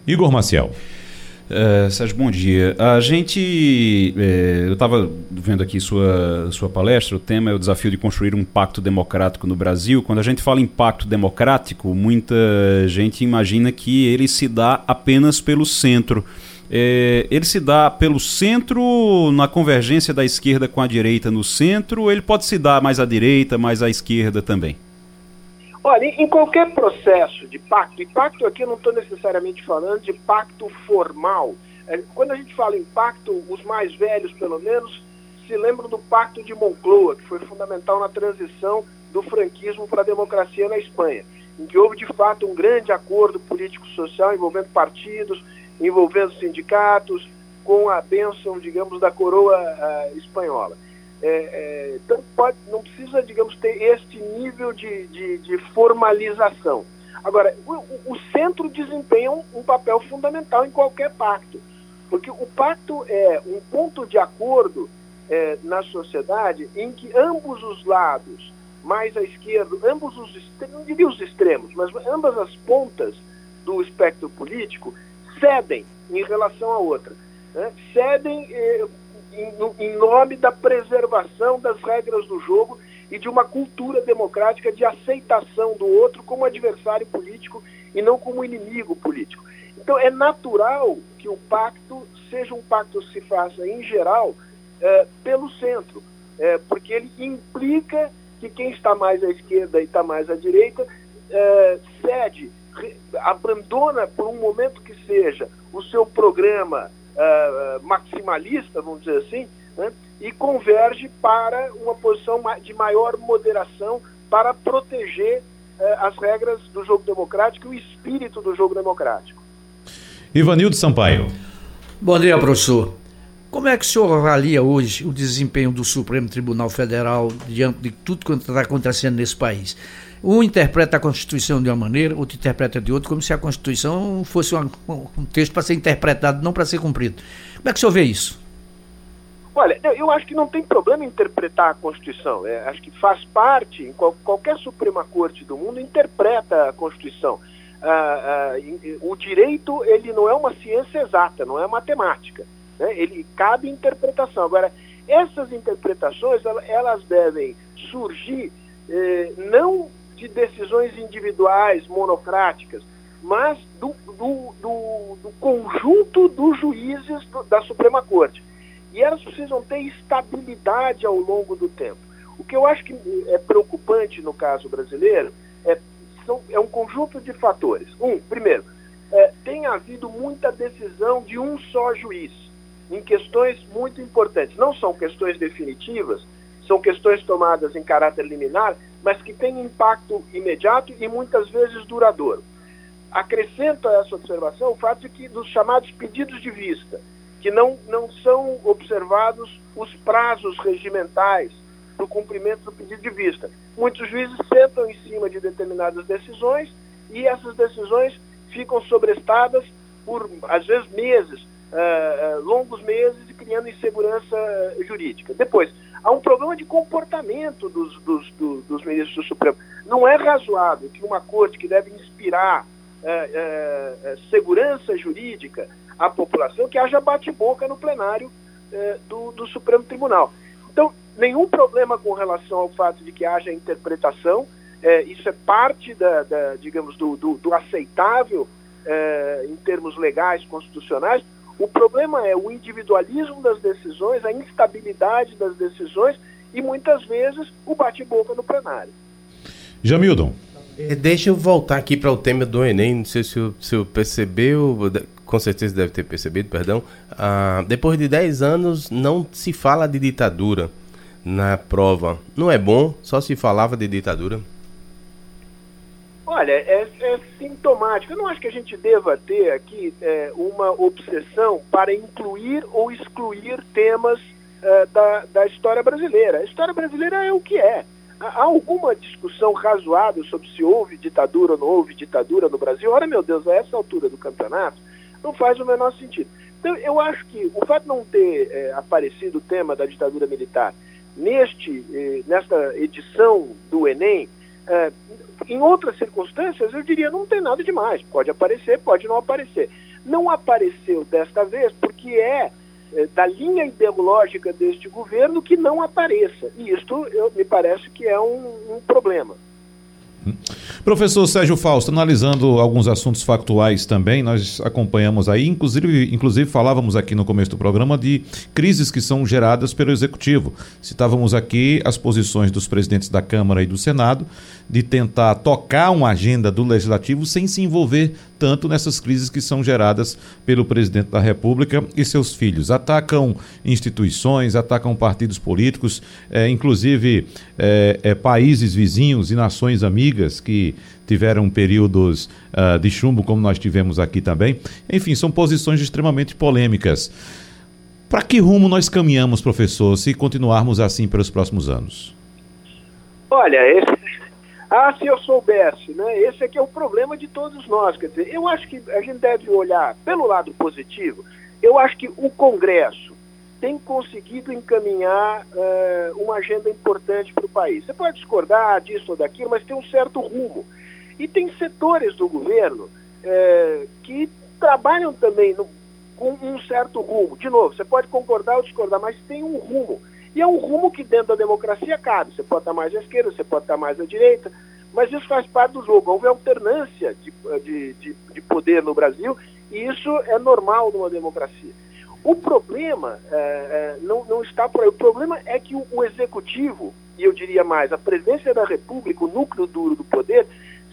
Speaker 2: Igor Maciel.
Speaker 3: Uh, Sérgio, bom dia. A gente. Eh, eu estava vendo aqui sua, sua palestra, o tema é o desafio de construir um pacto democrático no Brasil. Quando a gente fala em pacto democrático, muita gente imagina que ele se dá apenas pelo centro. É, ele se dá pelo centro, na convergência da esquerda com a direita no centro, ou ele pode se dar mais à direita, mais à esquerda também?
Speaker 6: Olha, em qualquer processo de pacto, e pacto aqui eu não estou necessariamente falando de pacto formal. É, quando a gente fala em pacto, os mais velhos, pelo menos, se lembram do Pacto de Moncloa, que foi fundamental na transição do franquismo para a democracia na Espanha, em que houve de fato um grande acordo político-social envolvendo partidos, envolvendo sindicatos, com a bênção, digamos, da coroa uh, espanhola. É, é, então, pode, não precisa, digamos, ter este nível de, de, de formalização. Agora, o, o, centro desempenha um, um, papel fundamental em qualquer pacto, porque o pacto é um ponto de acordo é, na sociedade em que ambos os lados, mais à esquerda, ambos os, não diria os extremos, mas ambas as pontas do espectro político cedem em relação à outra. Né? Cedem eh, em, em nome da preservação das regras do jogo e de uma cultura democrática de aceitação do outro como adversário político e não como inimigo político. Então é natural que o pacto seja um pacto que se faça, em geral, eh, pelo centro, eh, porque ele implica que quem está mais à esquerda e está mais à direita eh, cede abandona por um momento que seja o seu programa uh, maximalista, vamos dizer assim, né, e converge para uma posição de maior moderação para proteger uh, as regras do jogo democrático e o espírito do jogo democrático.
Speaker 2: Ivanildo Sampaio.
Speaker 4: Bom dia, professor. Como é que o senhor avalia hoje o desempenho do Supremo Tribunal Federal diante de tudo quanto está acontecendo nesse país? Um interpreta a Constituição de uma maneira, outro interpreta de outra, como se a Constituição fosse um, um texto para ser interpretado, não para ser cumprido. Como é que o senhor vê isso?
Speaker 6: Olha, eu acho que não tem problema interpretar a Constituição. É, acho que faz parte, qual, qualquer Suprema Corte do mundo interpreta a Constituição. Ah, ah, o direito ele não é uma ciência exata, não é matemática. Né? Ele cabe interpretação. Agora, essas interpretações elas devem surgir eh, não de decisões individuais, monocráticas, mas do, do, do, do conjunto dos juízes da Suprema Corte. E elas precisam ter estabilidade ao longo do tempo. O que eu acho que é preocupante no caso brasileiro é, são, é um conjunto de fatores. Um, primeiro, é, tem havido muita decisão de um só juiz em questões muito importantes. Não são questões definitivas, são questões tomadas em caráter liminar, mas que têm impacto imediato e muitas vezes duradouro. Acrescento a essa observação o fato de que dos chamados pedidos de vista, que não, não são observados os prazos regimentais para o cumprimento do pedido de vista. Muitos juízes sentam em cima de determinadas decisões e essas decisões ficam sobrestadas por, às vezes, meses, uh, longos meses, criando insegurança jurídica. Depois, há um problema de comportamento dos, dos, dos, dos ministros do Supremo. Não é razoável que uma corte que deve inspirar uh, segurança jurídica à população, que haja bate-boca no plenário do, do Supremo Tribunal. Então, nenhum problema com relação ao fato de que haja interpretação, é, isso é parte da, da digamos, do, do, do aceitável é, em termos legais, constitucionais. O problema é o individualismo das decisões, a instabilidade das decisões e muitas vezes o bate-boca no plenário.
Speaker 2: Jamildon.
Speaker 5: É, deixa eu voltar aqui para o tema do Enem. Não sei se o, se o percebeu, com certeza deve ter percebido, perdão. Ah, depois de 10 anos, não se fala de ditadura na prova. Não é bom? Só se falava de ditadura?
Speaker 6: Olha, é, é sintomático. Eu não acho que a gente deva ter aqui é, uma obsessão para incluir ou excluir temas é, da, da história brasileira. A história brasileira é o que é. Há alguma discussão razoável sobre se houve ditadura ou não houve ditadura no Brasil? Ora, meu Deus, a essa altura do campeonato, não faz o menor sentido. Então, eu acho que o fato de não ter é, aparecido o tema da ditadura militar neste, eh, nesta edição do Enem, eh, em outras circunstâncias, eu diria não tem nada demais. Pode aparecer, pode não aparecer. Não apareceu desta vez porque é, é da linha ideológica deste governo que não apareça. E isto eu, me parece que é um, um problema.
Speaker 2: Professor Sérgio Fausto, analisando alguns assuntos factuais também, nós acompanhamos aí, inclusive, inclusive falávamos aqui no começo do programa de crises que são geradas pelo Executivo. Citávamos aqui as posições dos presidentes da Câmara e do Senado de tentar tocar uma agenda do Legislativo sem se envolver tanto nessas crises que são geradas pelo presidente da República e seus filhos. Atacam instituições, atacam partidos políticos, é, inclusive é, é, países vizinhos e nações amigas que tiveram períodos uh, de chumbo, como nós tivemos aqui também. Enfim, são posições extremamente polêmicas. Para que rumo nós caminhamos, professor, se continuarmos assim pelos próximos anos?
Speaker 6: Olha, esse, ah, se eu soubesse, né? Esse aqui é o problema de todos nós. Quer dizer, eu acho que a gente deve olhar pelo lado positivo. Eu acho que o Congresso tem conseguido encaminhar uh, uma agenda importante para o país. Você pode discordar disso ou daquilo, mas tem um certo rumo. E tem setores do governo uh, que trabalham também no, com um certo rumo. De novo, você pode concordar ou discordar, mas tem um rumo. E é um rumo que dentro da democracia cabe. Você pode estar mais à esquerda, você pode estar mais à direita, mas isso faz parte do jogo. Houve alternância de, de, de, de poder no Brasil e isso é normal numa democracia. O problema é, é, não, não está por aí. O problema é que o, o, executivo, e eu diria mais, a presidência da República, o núcleo duro do poder,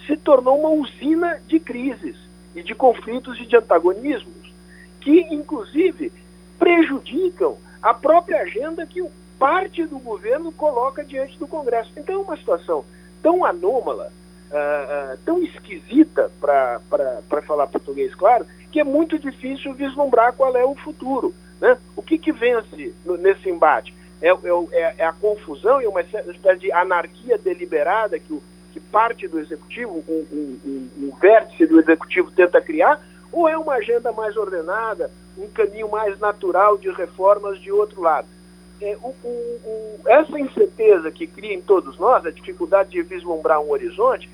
Speaker 6: se tornou uma usina de crises e de conflitos e de antagonismos, que, inclusive, prejudicam a própria agenda que o parte do governo coloca diante do Congresso. Então é uma situação tão anômala, uh, uh, tão esquisita, para falar português claro, que é muito difícil vislumbrar qual é o futuro. Né? O que, que vence no, nesse embate? É, é, é, é, a confusão e uma espécie de anarquia deliberada que, o, que parte do executivo, o, o, o vértice do executivo tenta criar, ou é uma agenda mais ordenada, um caminho mais natural de reformas de outro lado? É, o, o, o, essa incerteza que cria em todos nós, a dificuldade de vislumbrar um horizonte,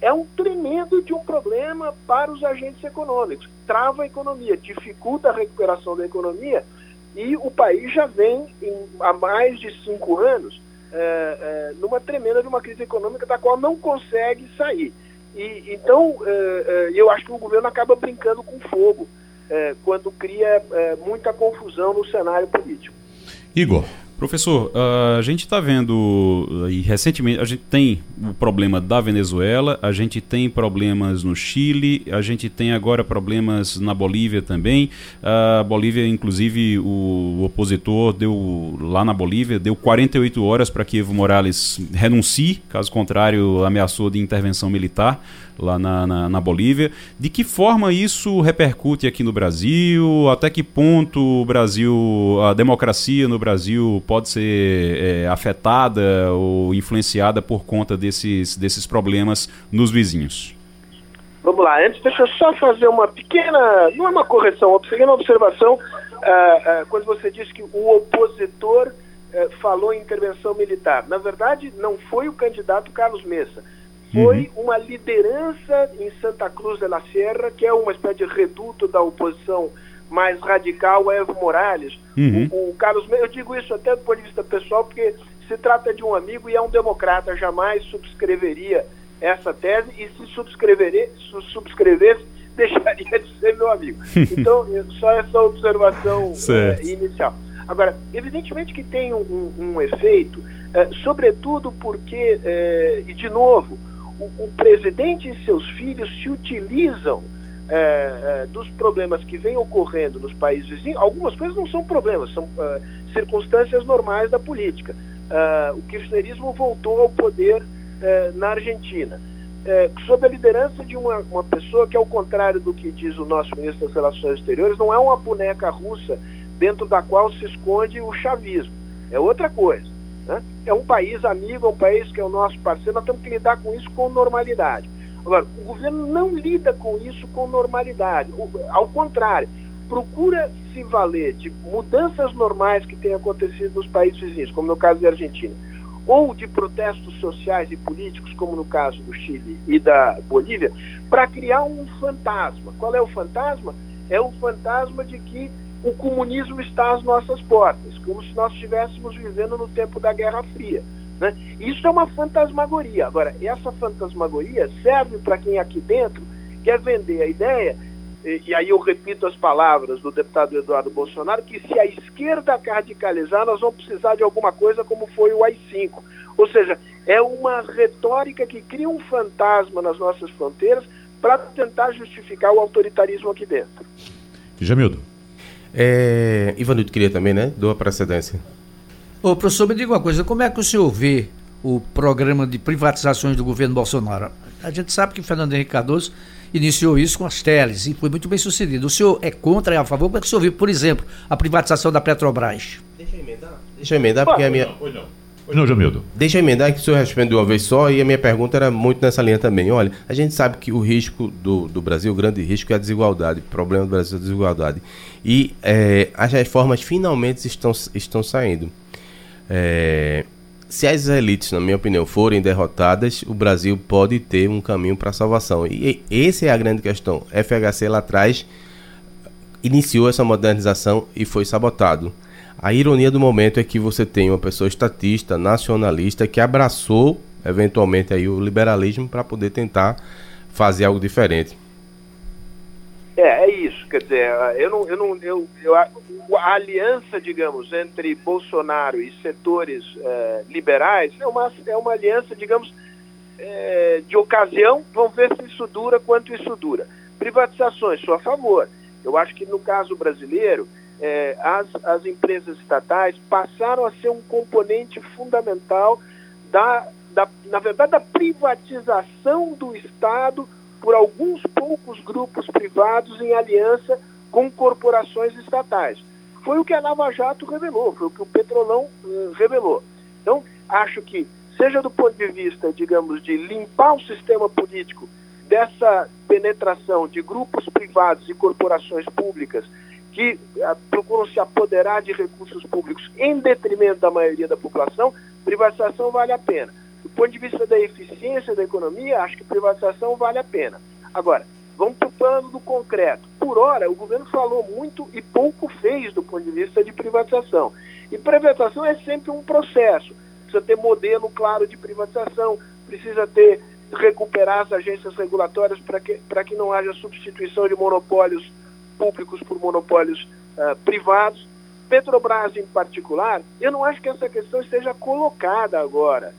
Speaker 6: é um tremendo de um problema para os agentes econômicos. Trava a economia, dificulta a recuperação da economia e o país já vem em, há mais de cinco anos é, é, numa tremenda de uma crise econômica da qual não consegue sair. E, então, é, é eu acho que o governo acaba brincando com fogo é, quando cria muita confusão no cenário político.
Speaker 2: Igor.
Speaker 3: Professor, a gente está vendo, e recentemente, a gente tem o problema da Venezuela, a gente tem problemas no Chile, a gente tem agora problemas na Bolívia também. A Bolívia, inclusive, o, o, opositor deu, lá na Bolívia, deu 48 horas para que Evo Morales renuncie, caso contrário, ameaçou de intervenção militar lá na, na, na, Bolívia. De que forma isso repercute aqui no Brasil? Até que ponto o Brasil, a democracia no Brasil pode ser é, afetada ou influenciada por conta desses, desses problemas nos vizinhos?
Speaker 6: Vamos lá, antes deixa eu só fazer uma pequena, não é uma correção, uma pequena observação, uh, uh, quando você disse que o opositor uh, falou em intervenção militar. Na verdade, não foi o candidato Carlos Messa, foi uhum. uma liderança em Santa Cruz de la Sierra, que é uma espécie de reduto da oposição mais radical, Evo Morales. Uhum. O, o Carlos eu digo isso até do ponto de vista pessoal, porque se trata de um amigo e é um democrata, jamais subscreveria essa tese e se subscrever, se subscrevesse, *laughs* deixaria de ser meu amigo. *laughs* Então, só essa observação é, inicial. Agora, evidentemente que tem um, um efeito, é, sobretudo porque, é, e de novo, o, o, presidente e seus filhos se utilizam dos problemas que vêm ocorrendo nos países vizinhos. Algumas coisas não são problemas, são circunstâncias normais da política. o kirchnerismo voltou ao poder é, na Argentina, é, sob a liderança de uma, uma pessoa que, ao contrário do que diz o nosso ministro das Relações Exteriores, não é uma boneca russa dentro da qual se esconde o chavismo. É outra coisa. Né? É um país amigo, é um país que é o nosso parceiro, nós temos que lidar com isso com normalidade. Agora, o governo não lida com isso com normalidade. Ao contrário, procura se valer de mudanças normais que têm acontecido nos países vizinhos, como no caso da Argentina ou de protestos sociais e políticos, como no caso do Chile e da Bolívia, para criar um fantasma. Qual é o fantasma? É o fantasma de que o comunismo está às nossas portas, como se nós estivéssemos vivendo no tempo da Guerra Fria. Né? Isso é uma fantasmagoria. Agora, essa fantasmagoria serve para quem aqui dentro quer vender a ideia e, e, aí eu repito as palavras do deputado Eduardo Bolsonaro, que se a esquerda radicalizar, nós vamos precisar de alguma coisa como foi o AI-5. Ou seja, é uma retórica que cria um fantasma nas nossas fronteiras para tentar justificar o autoritarismo aqui dentro.
Speaker 2: Jamildo.
Speaker 5: É, Ivanildo queria também, né? Dou a precedência.
Speaker 4: Ô, professor, me diga uma coisa, como é que o senhor vê o programa de privatizações do governo Bolsonaro? A gente sabe que Fernando Henrique Cardoso iniciou isso com as teles e foi muito bem sucedido. O senhor é contra, é a favor? Como é que o senhor viu, por exemplo, a privatização da Petrobras?
Speaker 5: Deixa eu emendar. Deixa eu emendar, porque a minha.
Speaker 2: Pois não. Pois não, Jamildo.
Speaker 5: Deixa eu emendar que o senhor respondeu uma vez só e a minha pergunta era muito nessa linha também. Olha, a gente sabe que o risco do, do Brasil, o grande risco é a desigualdade. O problema do Brasil é a desigualdade. E é, as reformas finalmente estão, estão saindo. É, se as elites, na minha opinião, forem derrotadas, o Brasil pode ter um caminho para a salvação. E essa é a grande questão. FHC lá atrás iniciou essa modernização e foi sabotado. A ironia do momento é que você tem uma pessoa estatista, nacionalista, que abraçou eventualmente aí o liberalismo para poder tentar fazer algo diferente.
Speaker 6: É, é isso. Quer dizer, eu não, eu não, eu, eu, a aliança, digamos, entre Bolsonaro e setores é, liberais é uma, é uma aliança, digamos, é, de ocasião. Vamos ver se isso dura, quanto isso dura. Privatizações, sou a favor. Eu acho que no caso brasileiro, é, as, as empresas estatais passaram a ser um componente fundamental da, da, na verdade, da privatização do Estado por alguns poucos grupos privados em aliança com corporações estatais. Foi o que a Lava Jato revelou, foi o que o Petrolão uh, revelou. Então, acho que, seja do ponto de vista, digamos, de limpar o sistema político dessa penetração de grupos privados e corporações públicas que uh, procuram se apoderar de recursos públicos em detrimento da maioria da população, privatização vale a pena. Do ponto de vista da eficiência da economia, acho que privatização vale a pena. Agora, vamos para o plano do concreto. Por hora, o governo falou muito e pouco fez do ponto de vista de privatização. E privatização é sempre um processo. Precisa ter modelo claro de privatização, precisa ter recuperar as agências regulatórias para que, que não haja substituição de monopólios públicos por monopólios uh, privados. Petrobras, em particular, eu não acho que essa questão esteja colocada agora,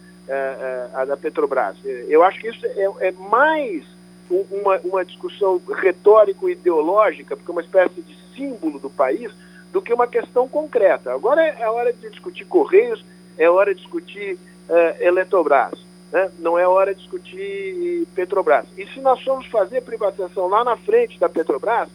Speaker 6: a da Petrobras. Eu acho que isso é, é mais uma, uma discussão retórico-ideológica, porque é uma espécie de símbolo do país, do que uma questão concreta. Agora é hora de discutir Correios, é hora de discutir uh, Eletrobras, né? não é hora de discutir Petrobras. E se nós formos fazer privatização lá na frente da Petrobras,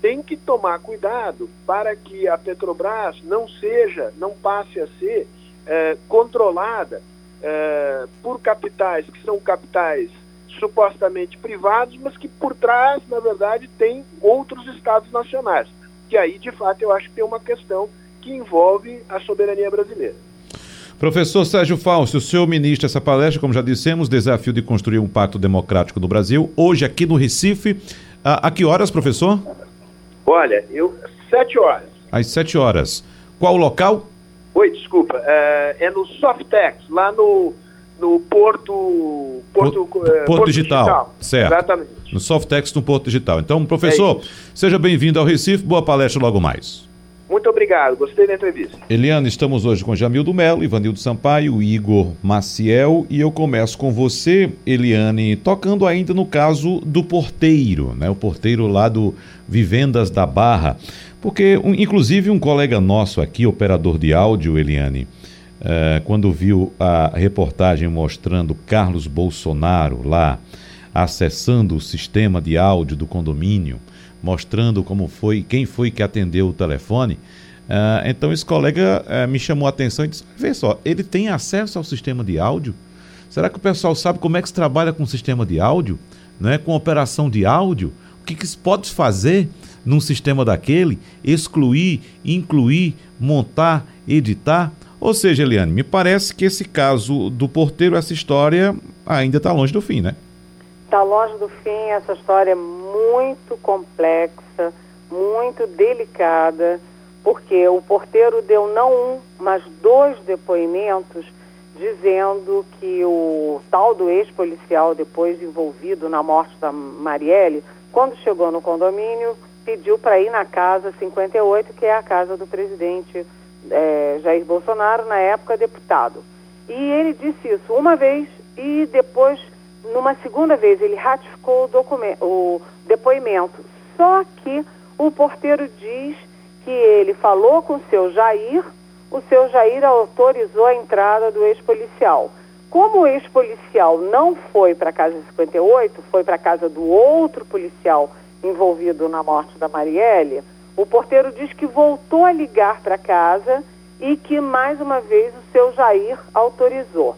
Speaker 6: tem que tomar cuidado para que a Petrobras não seja, não passe a ser é, controlada é, por capitais que são capitais supostamente privados, mas que por trás, na verdade, tem outros estados nacionais. Que aí, de fato, eu acho que tem uma questão que envolve a soberania brasileira.
Speaker 2: Professor Sérgio Fausto, o senhor ministra essa palestra, como já dissemos, desafio de construir um pacto democrático no Brasil, hoje aqui no Recife. A, a que horas, professor?
Speaker 6: Olha, eu. Sete horas.
Speaker 2: Às sete horas. Qual o local?
Speaker 6: Oi, desculpa. É, é no Softex, lá no, no Porto. Porto,
Speaker 2: Porto,
Speaker 6: é, Porto
Speaker 2: Digital.
Speaker 6: Digital.
Speaker 2: Certo.
Speaker 6: Exatamente.
Speaker 2: No Softex, no Porto Digital. Então, professor,
Speaker 6: É
Speaker 2: seja bem-vindo ao Recife. Boa palestra logo mais.
Speaker 6: Muito obrigado, gostei da entrevista.
Speaker 2: Eliana, estamos hoje com Jamildo Melo, Ivanildo Sampaio, Igor Maciel e eu começo com você, Eliane, tocando ainda no caso do porteiro, né? O porteiro lá do Vivendas da Barra. Porque, um, inclusive, um colega nosso aqui, operador de áudio, Eliane, eh, quando viu a reportagem mostrando Carlos Bolsonaro lá acessando o sistema de áudio do condomínio, mostrando como foi, quem foi que atendeu o telefone. Ah, então esse colega eh, me chamou a atenção e disse: Vê só, ele tem acesso ao sistema de áudio? Será que o pessoal sabe como é que se trabalha com o sistema de áudio? Né? Com operação de áudio? O que, que se pode fazer num sistema daquele? Excluir, incluir, montar, editar? Ou seja, Eliane, me parece que esse caso do porteiro, essa história ainda está longe do fim, né?
Speaker 7: Está longe do fim, essa história é muito complexa, muito delicada, porque o porteiro deu não um, mas dois depoimentos dizendo que o tal do ex-policial, depois envolvido na morte da Marielle, quando chegou no condomínio, pediu para ir na casa 58, que é a casa do presidente eh, Jair Bolsonaro, na época deputado. E ele disse isso uma vez e depois, numa segunda vez, ele ratificou o, documento, o depoimento. Só que o porteiro diz que ele falou com o seu Jair, o seu Jair autorizou a entrada do ex-policial. Como o ex-policial não foi para a casa 58, foi para a casa do outro policial envolvido na morte da Marielle, o porteiro diz que voltou a ligar para casa e que mais uma vez o seu Jair autorizou.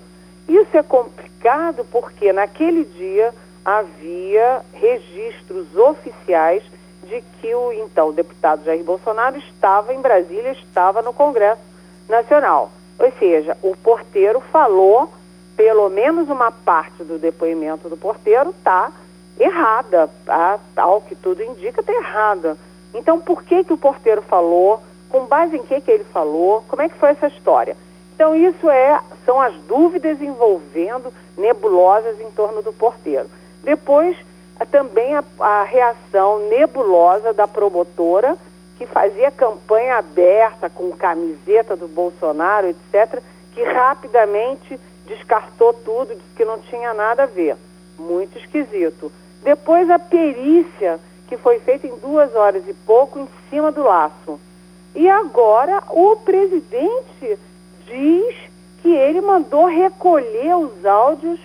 Speaker 7: Isso é complicado porque naquele dia havia registros oficiais de que o então deputado Jair Bolsonaro estava em Brasília, estava no Congresso Nacional. Ou seja, o porteiro falou, pelo menos uma parte do depoimento do porteiro está errada, tá? ao que tudo indica, está errada. Então, por que, que o porteiro falou? Com base em que, que ele falou? Como é que foi essa história? Então, isso é, são as dúvidas envolvendo nebulosas em torno do porteiro. Depois, também a, a reação nebulosa da promotora, que fazia campanha aberta com camiseta do Bolsonaro, etc., que rapidamente descartou tudo, disse que não tinha nada a ver. Muito esquisito. Depois, a perícia, que foi feita em duas horas e pouco, em cima do laço. E agora, o presidente diz que ele mandou recolher os áudios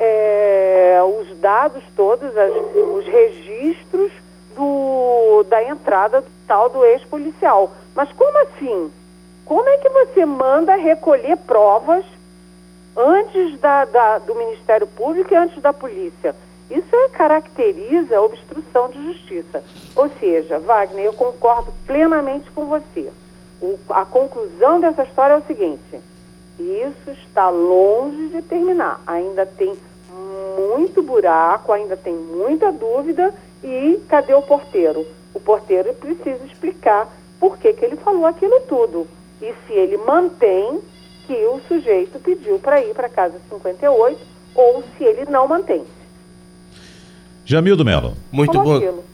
Speaker 7: é, os dados todos, as, os registros do, da entrada tal do ex-policial. Mas como assim? Como é que você manda recolher provas antes da, da, do Ministério Público e antes da polícia? Isso é, caracteriza a obstrução de justiça. Ou seja, Wagner, eu concordo plenamente com você. O, a conclusão dessa história é o seguinte: isso está longe de terminar. Ainda tem muito buraco, ainda tem muita dúvida e cadê o porteiro? O porteiro precisa explicar por que, que ele falou aquilo tudo. E se ele mantém que o sujeito pediu para ir para casa 58 ou se ele não mantém.
Speaker 2: Jamildo Melo.
Speaker 5: Muito
Speaker 7: Como
Speaker 5: bom.
Speaker 7: aquilo.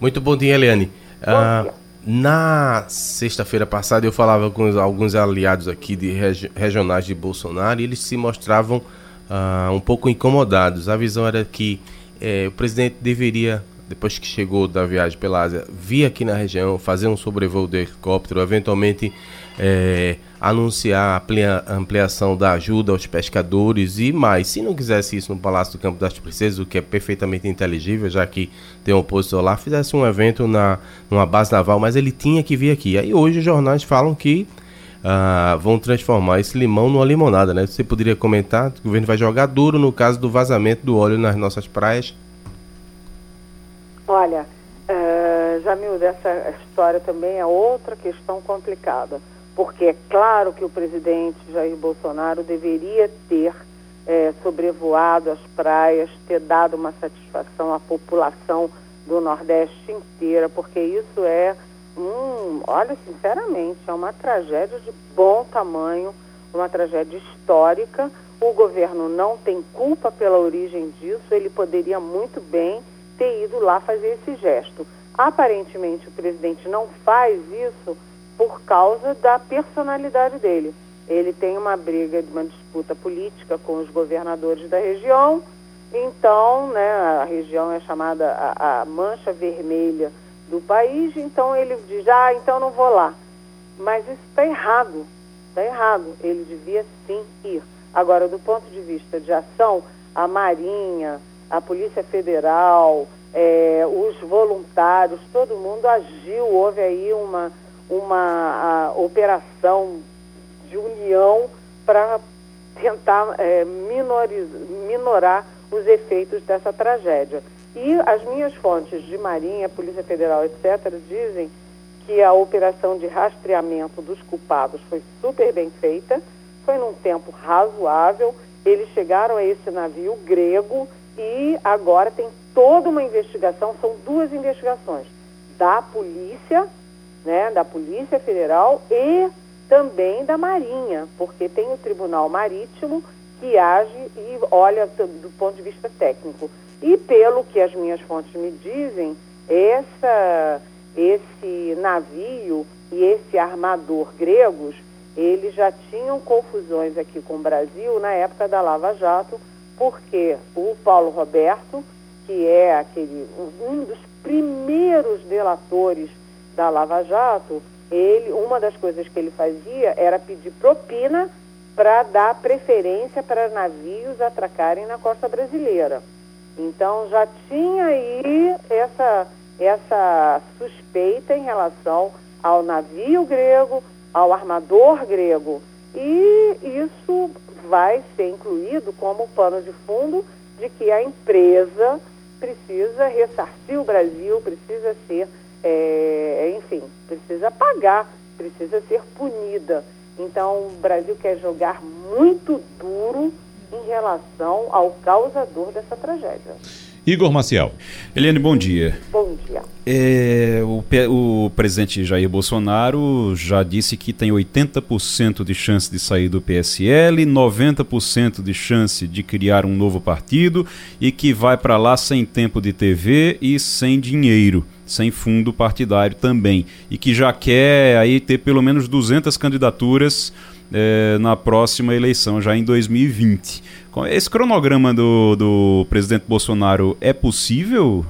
Speaker 5: Muito bom dia, Eliane.
Speaker 7: Bom
Speaker 5: Ah,
Speaker 7: dia.
Speaker 5: na sexta-feira passada eu falava com alguns aliados aqui de regi- regionais de Bolsonaro e eles se mostravam ah, um pouco incomodados. A visão era que eh, o presidente deveria, depois que chegou da viagem pela Ásia, vir aqui na região, fazer um sobrevoo de helicóptero, eventualmente eh, anunciar a ampliação da ajuda aos pescadores e mais. Se não quisesse isso no Palácio do Campo das Princesas, o que é perfeitamente inteligível, já que tem um opositor lá, fizesse um evento na numa base naval, mas ele tinha que vir aqui. Aí hoje os jornais falam que uh, vão transformar esse limão numa limonada, né? Você poderia comentar? O governo vai jogar duro no caso do vazamento do óleo nas nossas praias?
Speaker 7: Olha, uh, Jamil, essa história também é outra questão complicada porque é claro que o presidente Jair Bolsonaro deveria ter é, sobrevoado as praias, ter dado uma satisfação à população do Nordeste inteira, porque isso é um, olha, sinceramente, é uma tragédia de bom tamanho, uma tragédia histórica. O governo não tem culpa pela origem disso, ele poderia muito bem ter ido lá fazer esse gesto. Aparentemente, o presidente não faz isso por causa da personalidade dele. Ele tem uma briga, uma disputa política com os governadores da região, então, né, a região é chamada a, a mancha vermelha do país, então ele diz, ah, então não vou lá. Mas isso está errado, está errado. Ele devia sim ir. Agora, do ponto de vista de ação, a Marinha, a Polícia Federal, é, os voluntários, todo mundo agiu, houve aí uma uma operação de união para tentar é, minorar os efeitos dessa tragédia. E as minhas fontes de Marinha, Polícia Federal, etc., dizem que a operação de rastreamento dos culpados foi super bem feita, foi num tempo razoável. Eles chegaram a esse navio grego e agora tem toda uma investigação, são duas investigações, da polícia né, da Polícia Federal e também da Marinha, porque tem o Tribunal Marítimo que age e olha do ponto de vista técnico. E pelo que as minhas fontes me dizem, essa, esse navio e esse armador gregos, eles já tinham confusões aqui com o Brasil na época da Lava Jato, porque o Paulo Roberto, que é aquele um dos primeiros delatores da Lava Jato, ele, uma das coisas que ele fazia era pedir propina para dar preferência para navios atracarem na costa brasileira. Então já tinha aí essa, essa suspeita em relação ao navio grego, ao armador grego. E isso vai ser incluído como pano de fundo de que a empresa precisa ressarcir o Brasil, precisa ser é, enfim, precisa pagar, precisa ser punida. Então, o Brasil quer jogar muito duro em relação ao causador dessa tragédia.
Speaker 2: Igor Maciel.
Speaker 3: Eliane, bom dia.
Speaker 7: Bom dia.
Speaker 3: É, o, o, presidente Jair Bolsonaro já disse que tem 80% de chance de sair do PSL, 90% de chance de criar um novo partido e que vai para lá sem tempo de TV e sem dinheiro, sem fundo partidário também. E que já quer aí ter pelo menos 200 candidaturas é, na próxima eleição, já em 2020. Esse cronograma do, do presidente Bolsonaro é possível?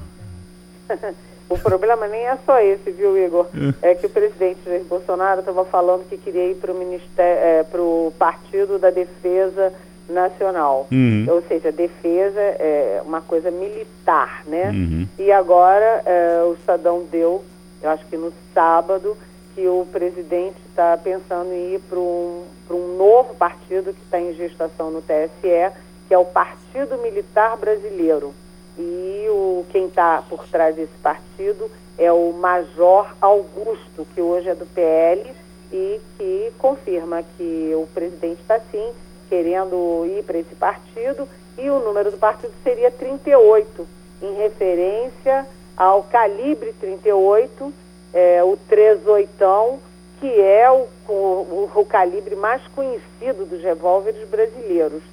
Speaker 3: *laughs*
Speaker 7: o problema nem é só esse, viu, Igor? É, é que o presidente Jair Bolsonaro estava falando que queria ir para o é, Partido da Defesa Nacional. Uhum. Ou seja, defesa é uma coisa militar, né? Uhum. E agora é, o Estadão deu, eu acho que no sábado, que o presidente está pensando em ir para um, um novo partido que está em gestação no TSE, que é o Partido Militar Brasileiro. E o, quem está por trás desse partido é o Major Augusto, que hoje é do PL e que confirma que o presidente está sim querendo ir para esse partido e o número do partido seria 38, em referência ao calibre 38 é, o 38, que é o, o, o, calibre mais conhecido dos revólveres brasileiros.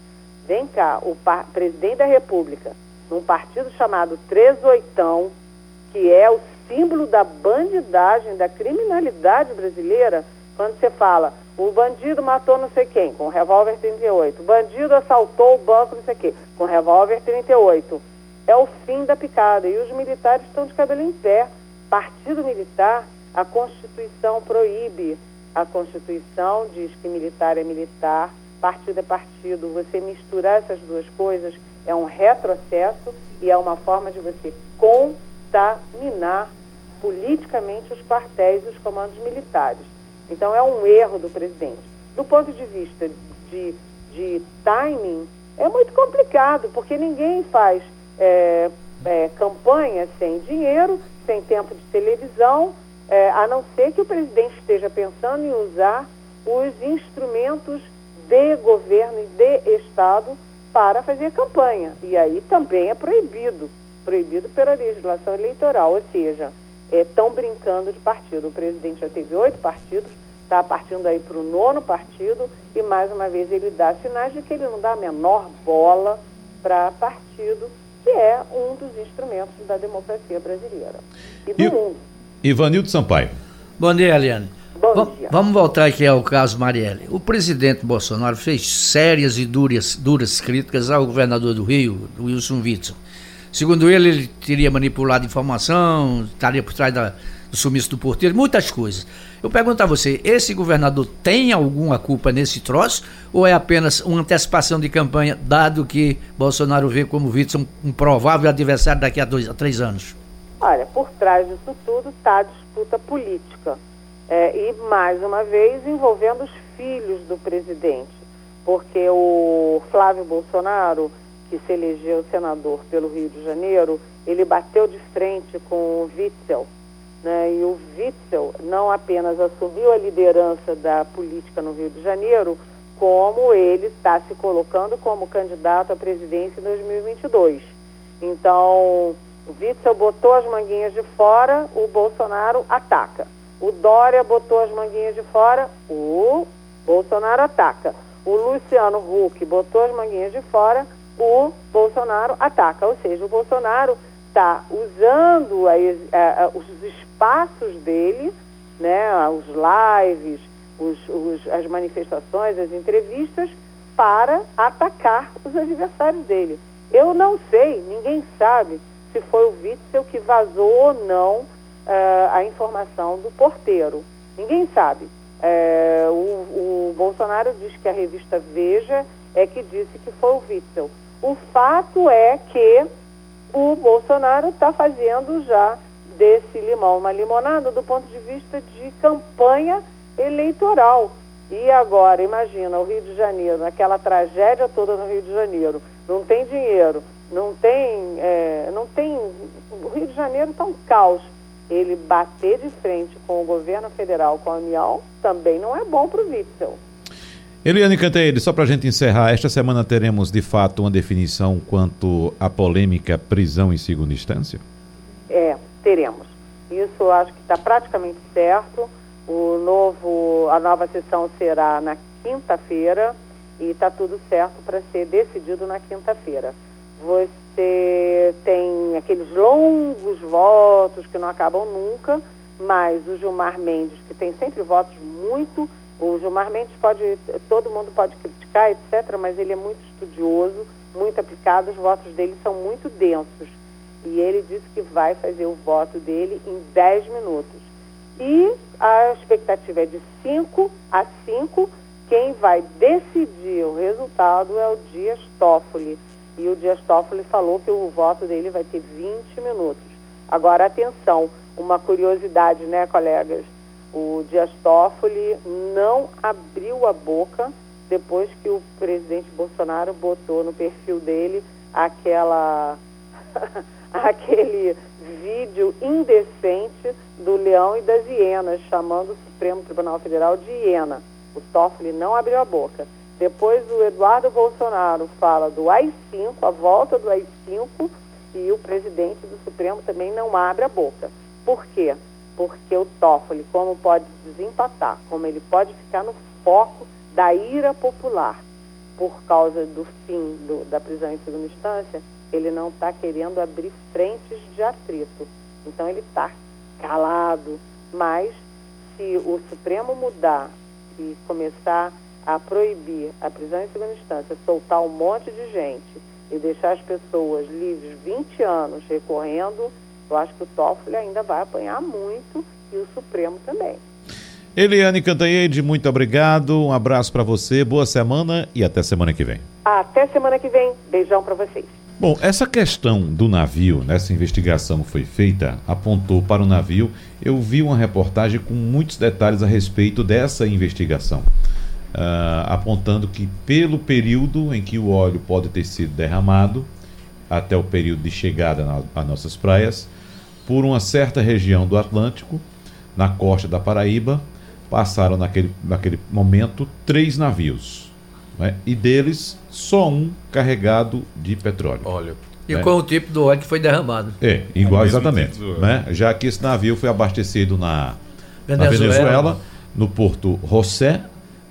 Speaker 7: Vem cá, o presidente da República, num partido chamado 38, que é o símbolo da bandidagem, da criminalidade brasileira, quando você fala o bandido matou não sei quem, com revólver 38, o bandido assaltou o banco não sei quem, com revólver 38. É o fim da picada e os militares estão de cabelo em pé Partido militar, a Constituição proíbe a Constituição diz que militar é militar, partido é partido. Você misturar essas duas coisas é um retrocesso e é uma forma de você contaminar politicamente os quartéis e os comandos militares. Então é um erro do presidente. Do ponto de vista de, de timing, é muito complicado, porque ninguém faz é, é, campanha sem dinheiro, sem tempo de televisão, é, a não ser que o presidente esteja pensando em usar os instrumentos de governo e de Estado para fazer campanha. E aí também é proibido, proibido pela legislação eleitoral, ou seja, estão é, brincando de partido. O presidente já teve oito partidos, está partindo aí para o nono partido e mais uma vez ele dá sinais de que ele não dá a menor bola para partido, que é um dos instrumentos da democracia brasileira e do
Speaker 2: E-
Speaker 7: mundo.
Speaker 2: Ivanildo Sampaio.
Speaker 4: Bom dia, Eliane.
Speaker 7: Bom
Speaker 4: Va-
Speaker 7: dia.
Speaker 4: Vamos voltar aqui ao caso Marielle. O presidente Bolsonaro fez sérias e duras, duras críticas ao governador do Rio, Wilson Witzel. Segundo ele, ele teria manipulado informação, estaria por trás da- do sumiço do porteiro, muitas coisas. Eu pergunto a você, esse governador tem alguma culpa nesse troço ou é apenas uma antecipação de campanha, dado que Bolsonaro vê como um, um provável adversário daqui a, dois, a três anos?
Speaker 7: Olha, por trás disso tudo está a disputa política. É, e, mais uma vez, envolvendo os filhos do presidente. Porque o Flávio Bolsonaro, que se elegeu senador pelo Rio de Janeiro, ele bateu de frente com o Witzel. Né? E o Witzel não apenas assumiu a liderança da política no Rio de Janeiro, como ele está se colocando como candidato à presidência em 2022. Então, o Witzel botou as manguinhas de fora, o Bolsonaro ataca. O Dória botou as manguinhas de fora, o Bolsonaro ataca. O Luciano Huck botou as manguinhas de fora, o Bolsonaro ataca. Ou seja, o Bolsonaro está usando as- a- a- os espaços dele, né, os lives, os- os- as manifestações, as entrevistas, para atacar os adversários dele. Eu não sei, ninguém sabe se foi o Witzel que vazou ou não eh, a informação do porteiro. Ninguém sabe. Eh, o, o Bolsonaro diz que a revista Veja é que disse que foi o Witzel. O fato é que o Bolsonaro está fazendo já desse limão uma limonada do ponto de vista de campanha eleitoral. E agora, imagina, o Rio de Janeiro, aquela tragédia toda no Rio de Janeiro, não tem dinheiro, não tem, é, não tem, o Rio de Janeiro está um caos. Ele bater de frente com o governo federal, com a União, também não é bom para o Witzel.
Speaker 2: Eliane Canteiro, só para a gente encerrar, esta semana teremos de fato uma definição quanto à polêmica prisão em segunda instância?
Speaker 7: É, teremos. Isso acho que está praticamente certo. O novo, a nova sessão será na quinta-feira e está tudo certo para ser decidido na quinta-feira. Você tem aqueles longos votos que não acabam nunca, mas o Gilmar Mendes, que tem sempre votos muito. O Gilmar Mendes pode, todo mundo pode criticar, etc., mas ele é muito estudioso, muito aplicado, os votos dele são muito densos. E ele disse que vai fazer o voto dele em 10 minutos. E a expectativa é de 5 a 5. Quem vai decidir o resultado é o Dias Toffoli. E o Dias Toffoli falou que o voto dele vai ter 20 minutos. Agora, atenção, uma curiosidade, né, colegas? O Dias Toffoli não abriu a boca depois que o presidente Bolsonaro botou no perfil dele aquela *laughs* aquele vídeo indecente do leão e das hienas, chamando o Supremo Tribunal Federal de hiena. O Toffoli não abriu a boca. Depois o Eduardo Bolsonaro fala do AI-5, a volta do AI-5, e o presidente do Supremo também não abre a boca. Por quê? Porque o Toffoli, como pode desempatar, como ele pode ficar no foco da ira popular por causa do fim do- da prisão em segunda instância, ele não está querendo abrir frentes de atrito. Então ele está calado. Mas se o Supremo mudar e começar a proibir a prisão em segunda instância, soltar um monte de gente e deixar as pessoas livres 20 anos recorrendo, eu acho que o Toffoli ainda vai apanhar muito e o Supremo também.
Speaker 2: Eliane Cantanhede, muito obrigado. Um abraço para você, boa semana e até semana que vem.
Speaker 7: Até semana que vem. Beijão para vocês.
Speaker 2: Bom, essa questão do navio, nessa investigação que foi feita, apontou para o navio. Eu vi uma reportagem com muitos detalhes a respeito dessa investigação, uh, apontando que pelo período em que o óleo pode ter sido derramado, até o período de chegada às nossas praias, por uma certa região do Atlântico, na costa da Paraíba, passaram naquele, naquele momento três navios. Né? E deles, só um carregado de petróleo.
Speaker 5: Óleo.
Speaker 4: E com o tipo do óleo que foi derramado.
Speaker 2: É, igual, exatamente. Tipo né? Já que esse navio foi abastecido na Venezuela, na Venezuela no porto José,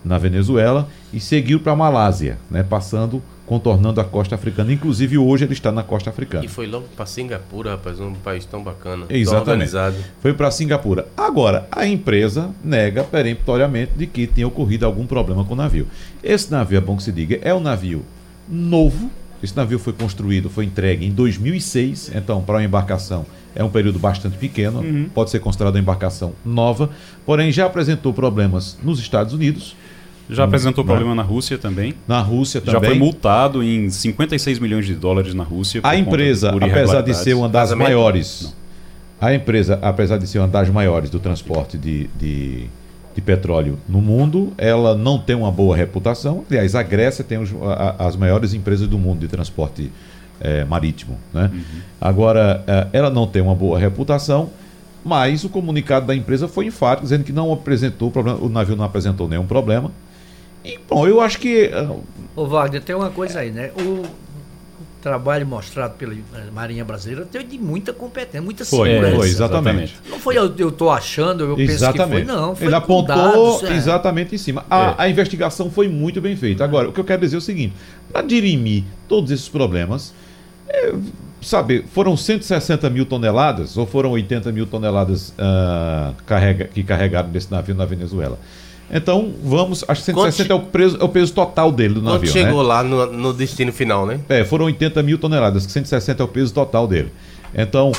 Speaker 2: na Venezuela, e seguiu para a Malásia, né? passando contornando a costa africana. Inclusive, hoje ele está na costa africana.
Speaker 5: E foi logo para Singapura, rapaz, um país tão bacana.
Speaker 2: Exatamente. Tão foi para Singapura. Agora, a empresa nega peremptoriamente de que tenha ocorrido algum problema com o navio. Esse navio, é bom que se diga, é um navio novo. Esse navio foi construído, foi entregue em 2006. Então, para uma embarcação, é um período bastante pequeno. Uhum. Pode ser considerado uma embarcação nova. Porém, já apresentou problemas nos Estados Unidos
Speaker 3: já apresentou problema na Rússia também.
Speaker 2: Na Rússia também.
Speaker 3: Já foi multado em 56 milhões de dólares na Rússia.
Speaker 2: A empresa, apesar de ser uma das Casamento? maiores, Não. a empresa, apesar de ser uma das maiores do transporte de, de, de, petróleo no mundo, ela não tem uma boa reputação. Aliás, a Grécia tem os, a, as maiores empresas do mundo de transporte é, marítimo. Né? Uhum. Agora, é, ela não tem uma boa reputação. Mas o comunicado da empresa foi enfático, dizendo que não apresentou problema, o navio não apresentou nenhum problema e, bom, eu acho que.
Speaker 4: Uh... Ô, Wagner, tem uma coisa aí, né? O, trabalho mostrado pela Marinha Brasileira teve de muita competência, muita
Speaker 2: segurança. Foi, foi exatamente.
Speaker 4: Não foi eu estou achando, eu
Speaker 2: exatamente.
Speaker 4: penso que foi, não. Foi
Speaker 2: Ele apontou dados, é. exatamente em cima. A, é. a, investigação foi muito bem feita. Agora, o que eu quero dizer é o seguinte: para dirimir todos esses problemas, é, sabe, foram 160 mil toneladas ou foram 80 mil toneladas uh, carrega, que carregaram desse navio na Venezuela? Então, vamos. Acho que 160 é, o peso, é o peso total dele do navio.
Speaker 5: Quando chegou né? lá no, no, destino final, né?
Speaker 2: É, foram 80 mil toneladas, que 160 é o peso total dele. Então,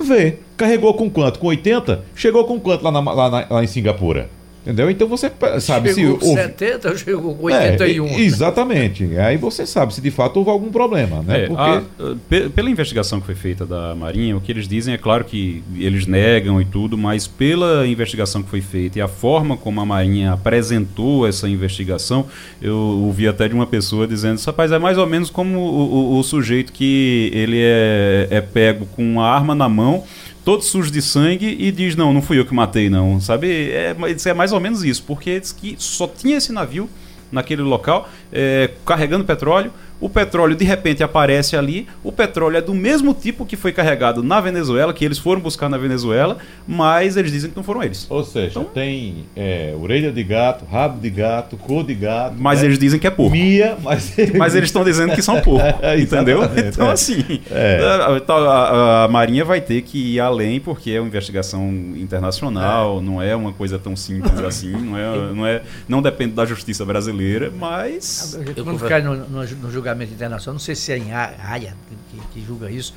Speaker 2: vê, carregou com quanto? Com 80? Chegou com quanto lá, na, lá, na, lá em Singapura? Entendeu? Então você sabe
Speaker 4: chegou
Speaker 2: se.
Speaker 4: Com 70 ou chegou com 81?
Speaker 2: É, exatamente. Aí você sabe se de fato houve algum problema. Né?
Speaker 3: É, Porque... a, pela investigação que foi feita da Marinha, o que eles dizem é claro que eles negam e tudo, mas pela investigação que foi feita e a forma como a Marinha apresentou essa investigação, eu ouvi até de uma pessoa dizendo: rapaz, é mais ou menos como o, o, o sujeito que ele é, é pego com uma arma na mão todo sujo de sangue e diz: Não, não fui eu que matei, não. Sabe? É, é mais ou menos isso, porque diz que só tinha esse navio naquele local é, carregando petróleo o petróleo de repente aparece ali. O petróleo é do mesmo tipo que foi carregado na Venezuela, que eles foram buscar na Venezuela, mas eles dizem que não foram eles.
Speaker 2: Ou seja, então, tem é, orelha de gato, rabo de gato, cor de gato.
Speaker 3: Mas né? eles dizem que é porco.
Speaker 2: Mia, mas, *laughs*
Speaker 3: mas eles estão dizendo que são porco. *laughs* entendeu? Então, é. assim, é. a, a, a, Marinha vai ter que ir além, porque é uma investigação internacional, é. não é uma coisa tão simples *laughs* assim, não, é, não, é, não depende da justiça brasileira, mas.
Speaker 4: Vamos ficar no, no, no julgamento internacional, não sei se é em Haia que, que, julga isso,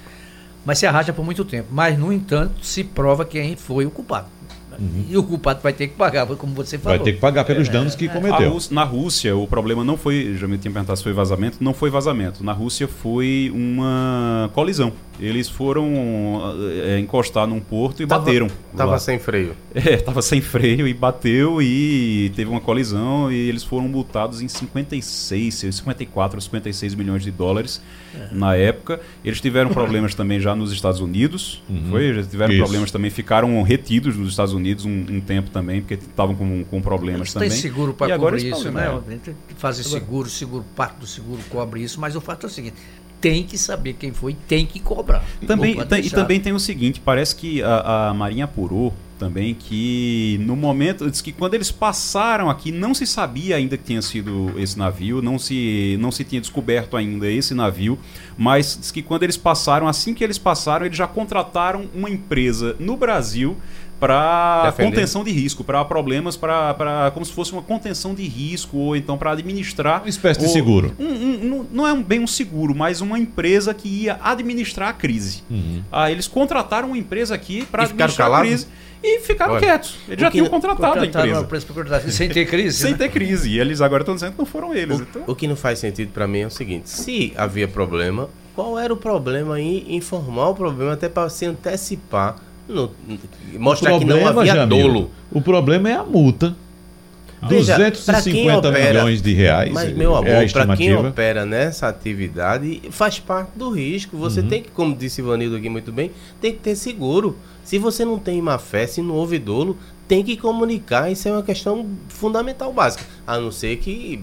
Speaker 4: mas se arrasta por muito tempo. Mas, no entanto, se prova quem foi o culpado. Uhum. E o culpado vai ter que pagar, como você falou.
Speaker 2: Vai ter que pagar pelos é, danos que é, cometeu.
Speaker 3: Rússia, na Rússia, o problema não foi, já me tinha perguntado se foi vazamento, não foi vazamento. Na Rússia foi uma colisão. Eles foram é, encostar num porto e
Speaker 5: tava,
Speaker 3: bateram.
Speaker 5: Tava sem freio. *laughs*
Speaker 3: É, tava sem freio e bateu e teve uma colisão e eles foram multados em 56, 54 56 milhões de dólares é. na época. Eles tiveram problemas *laughs* também já nos Estados Unidos, uhum. foi? Já tiveram Isso. problemas também, ficaram retidos nos Estados Unidos um, um tempo também, porque estavam com, com problemas eles também.
Speaker 4: Tem seguro para cobrir isso, né? Fazer seguro, seguro, parte do seguro cobre isso, mas o fato é o seguinte, tem que saber quem foi, tem que cobrar.
Speaker 3: Também, e também tem o seguinte, parece que a, a Marinha apurou também que no momento diz que quando eles passaram aqui não se sabia ainda que tinha sido esse navio, não se não se tinha descoberto ainda esse navio, mas diz que quando eles passaram, assim que eles passaram, eles já contrataram uma empresa no Brasil para contenção de risco, para problemas, para como se fosse uma contenção de risco ou então para administrar
Speaker 2: Uma espécie de seguro.
Speaker 3: um- um- não- não é um- bem um seguro, mas uma empresa que ia administrar a crise.
Speaker 2: Uhum.
Speaker 3: Ah, eles contrataram uma empresa aqui para administrar a crise e ficaram
Speaker 5: Olha,
Speaker 3: quietos. Eles já
Speaker 5: o que-
Speaker 3: tinham contratado a
Speaker 4: Contrataram
Speaker 3: empresa.
Speaker 4: sem ter crise. *laughs*
Speaker 3: Sem
Speaker 4: né?
Speaker 3: ter crise. E eles agora estão dizendo que não foram eles. então...
Speaker 5: O que não faz sentido para mim é o seguinte: se havia problema, qual era o problema em informar o problema até para se antecipar, no- mostrar que não havia
Speaker 2: Jamil,
Speaker 5: dolo?
Speaker 2: O problema é a multa.
Speaker 5: Veja, pra quem
Speaker 2: 250
Speaker 5: opera-
Speaker 2: milhões de reais.
Speaker 5: Mas, meu
Speaker 2: é
Speaker 5: amor, para quem opera nessa atividade, faz parte do risco. Você
Speaker 2: Uhum.
Speaker 5: tem que, como disse Ivanildo aqui muito bem, tem que ter seguro. Se você não tem má fé, se não houve dolo, tem que comunicar. Isso é uma questão fundamental, básica. A não ser que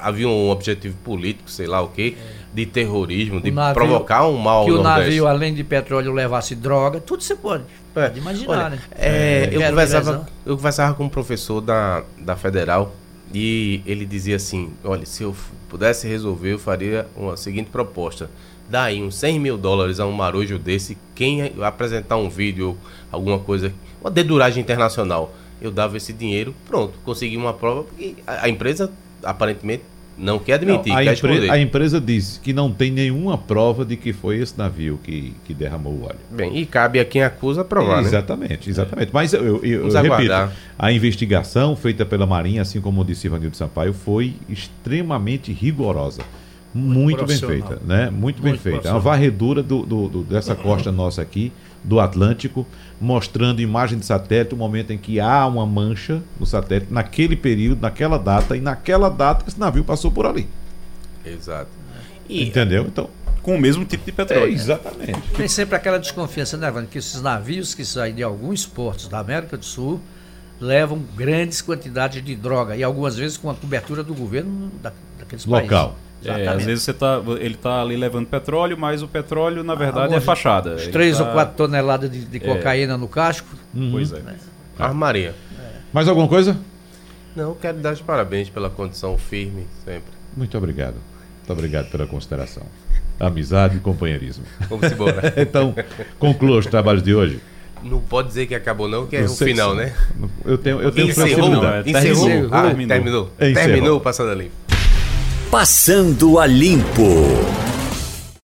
Speaker 5: havia um objetivo político, sei lá o quê, de terrorismo, de
Speaker 4: navio-
Speaker 5: provocar um mal
Speaker 4: que o
Speaker 5: Nordeste.
Speaker 4: navio, além de petróleo, levasse droga, tudo você pode.
Speaker 5: É,
Speaker 4: Pode imaginar,
Speaker 5: olha,
Speaker 4: né?
Speaker 5: é, eu,
Speaker 4: Quero
Speaker 5: conversava, eu conversava com um professor da, da Federal e ele dizia assim: olha, se eu pudesse resolver, eu faria uma seguinte proposta. Daí uns 100 mil dólares a um marujo desse, quem apresentar um vídeo, alguma coisa, uma deduragem internacional, eu dava esse dinheiro, pronto, consegui uma prova, porque a, a empresa aparentemente não quer admitir,
Speaker 2: Não, a,
Speaker 5: quer
Speaker 2: empre- a empresa diz que não tem nenhuma prova de que foi esse navio que, que derramou o óleo.
Speaker 5: Bem, e cabe a quem acusa provar, né?
Speaker 2: Exatamente, exatamente. Mas eu, eu- eu repito, a investigação feita pela Marinha, assim como disse Ivanildo Sampaio, foi extremamente rigorosa. Muito bem
Speaker 4: profissional.
Speaker 2: feita, né? Muito, bem
Speaker 4: Muito
Speaker 2: feita. É uma
Speaker 4: profissional.
Speaker 2: varredura do, do- do- dessa costa nossa aqui, do Atlântico, mostrando imagem de satélite, o momento em que há uma mancha no satélite, naquele período, naquela data, e naquela data esse navio passou por ali.
Speaker 5: Exato. E
Speaker 2: Entendeu? Então,
Speaker 3: Com o mesmo tipo de
Speaker 2: é,
Speaker 3: petróleo.
Speaker 2: exatamente.
Speaker 4: Tem sempre aquela desconfiança, né, Wanda, que esses navios que saem de alguns portos da América do Sul levam grandes quantidades de droga e algumas vezes com a cobertura do governo da, daqueles
Speaker 2: Local.
Speaker 4: países.
Speaker 3: É, às vezes você tá, ele tá ali levando petróleo, mas o petróleo, na verdade, é
Speaker 4: Algumas-
Speaker 3: fachada.
Speaker 4: Uns
Speaker 3: Ele
Speaker 4: 3
Speaker 3: tá-
Speaker 4: ou 4 toneladas de, de cocaína no casco.
Speaker 3: Pois é.
Speaker 5: armaria.
Speaker 2: Mais alguma coisa?
Speaker 5: Não, quero dar os parabéns pela condição firme sempre.
Speaker 2: Muito obrigado. Muito obrigado pela consideração. Amizade e companheirismo.
Speaker 5: Vamos embora. *laughs*
Speaker 2: Então, conclua os trabalhos de hoje.
Speaker 5: Não pode dizer que acabou, não, que é
Speaker 2: Eu
Speaker 5: o final, né?
Speaker 2: Eu tenho, eu tenho
Speaker 5: Encerrou,
Speaker 2: flexibilidade.
Speaker 3: Não, é,
Speaker 5: encerrou.
Speaker 3: terminou.
Speaker 5: Ah,
Speaker 3: Terminou.
Speaker 5: terminou. Terminou passando ali.
Speaker 1: Passando a Limpo.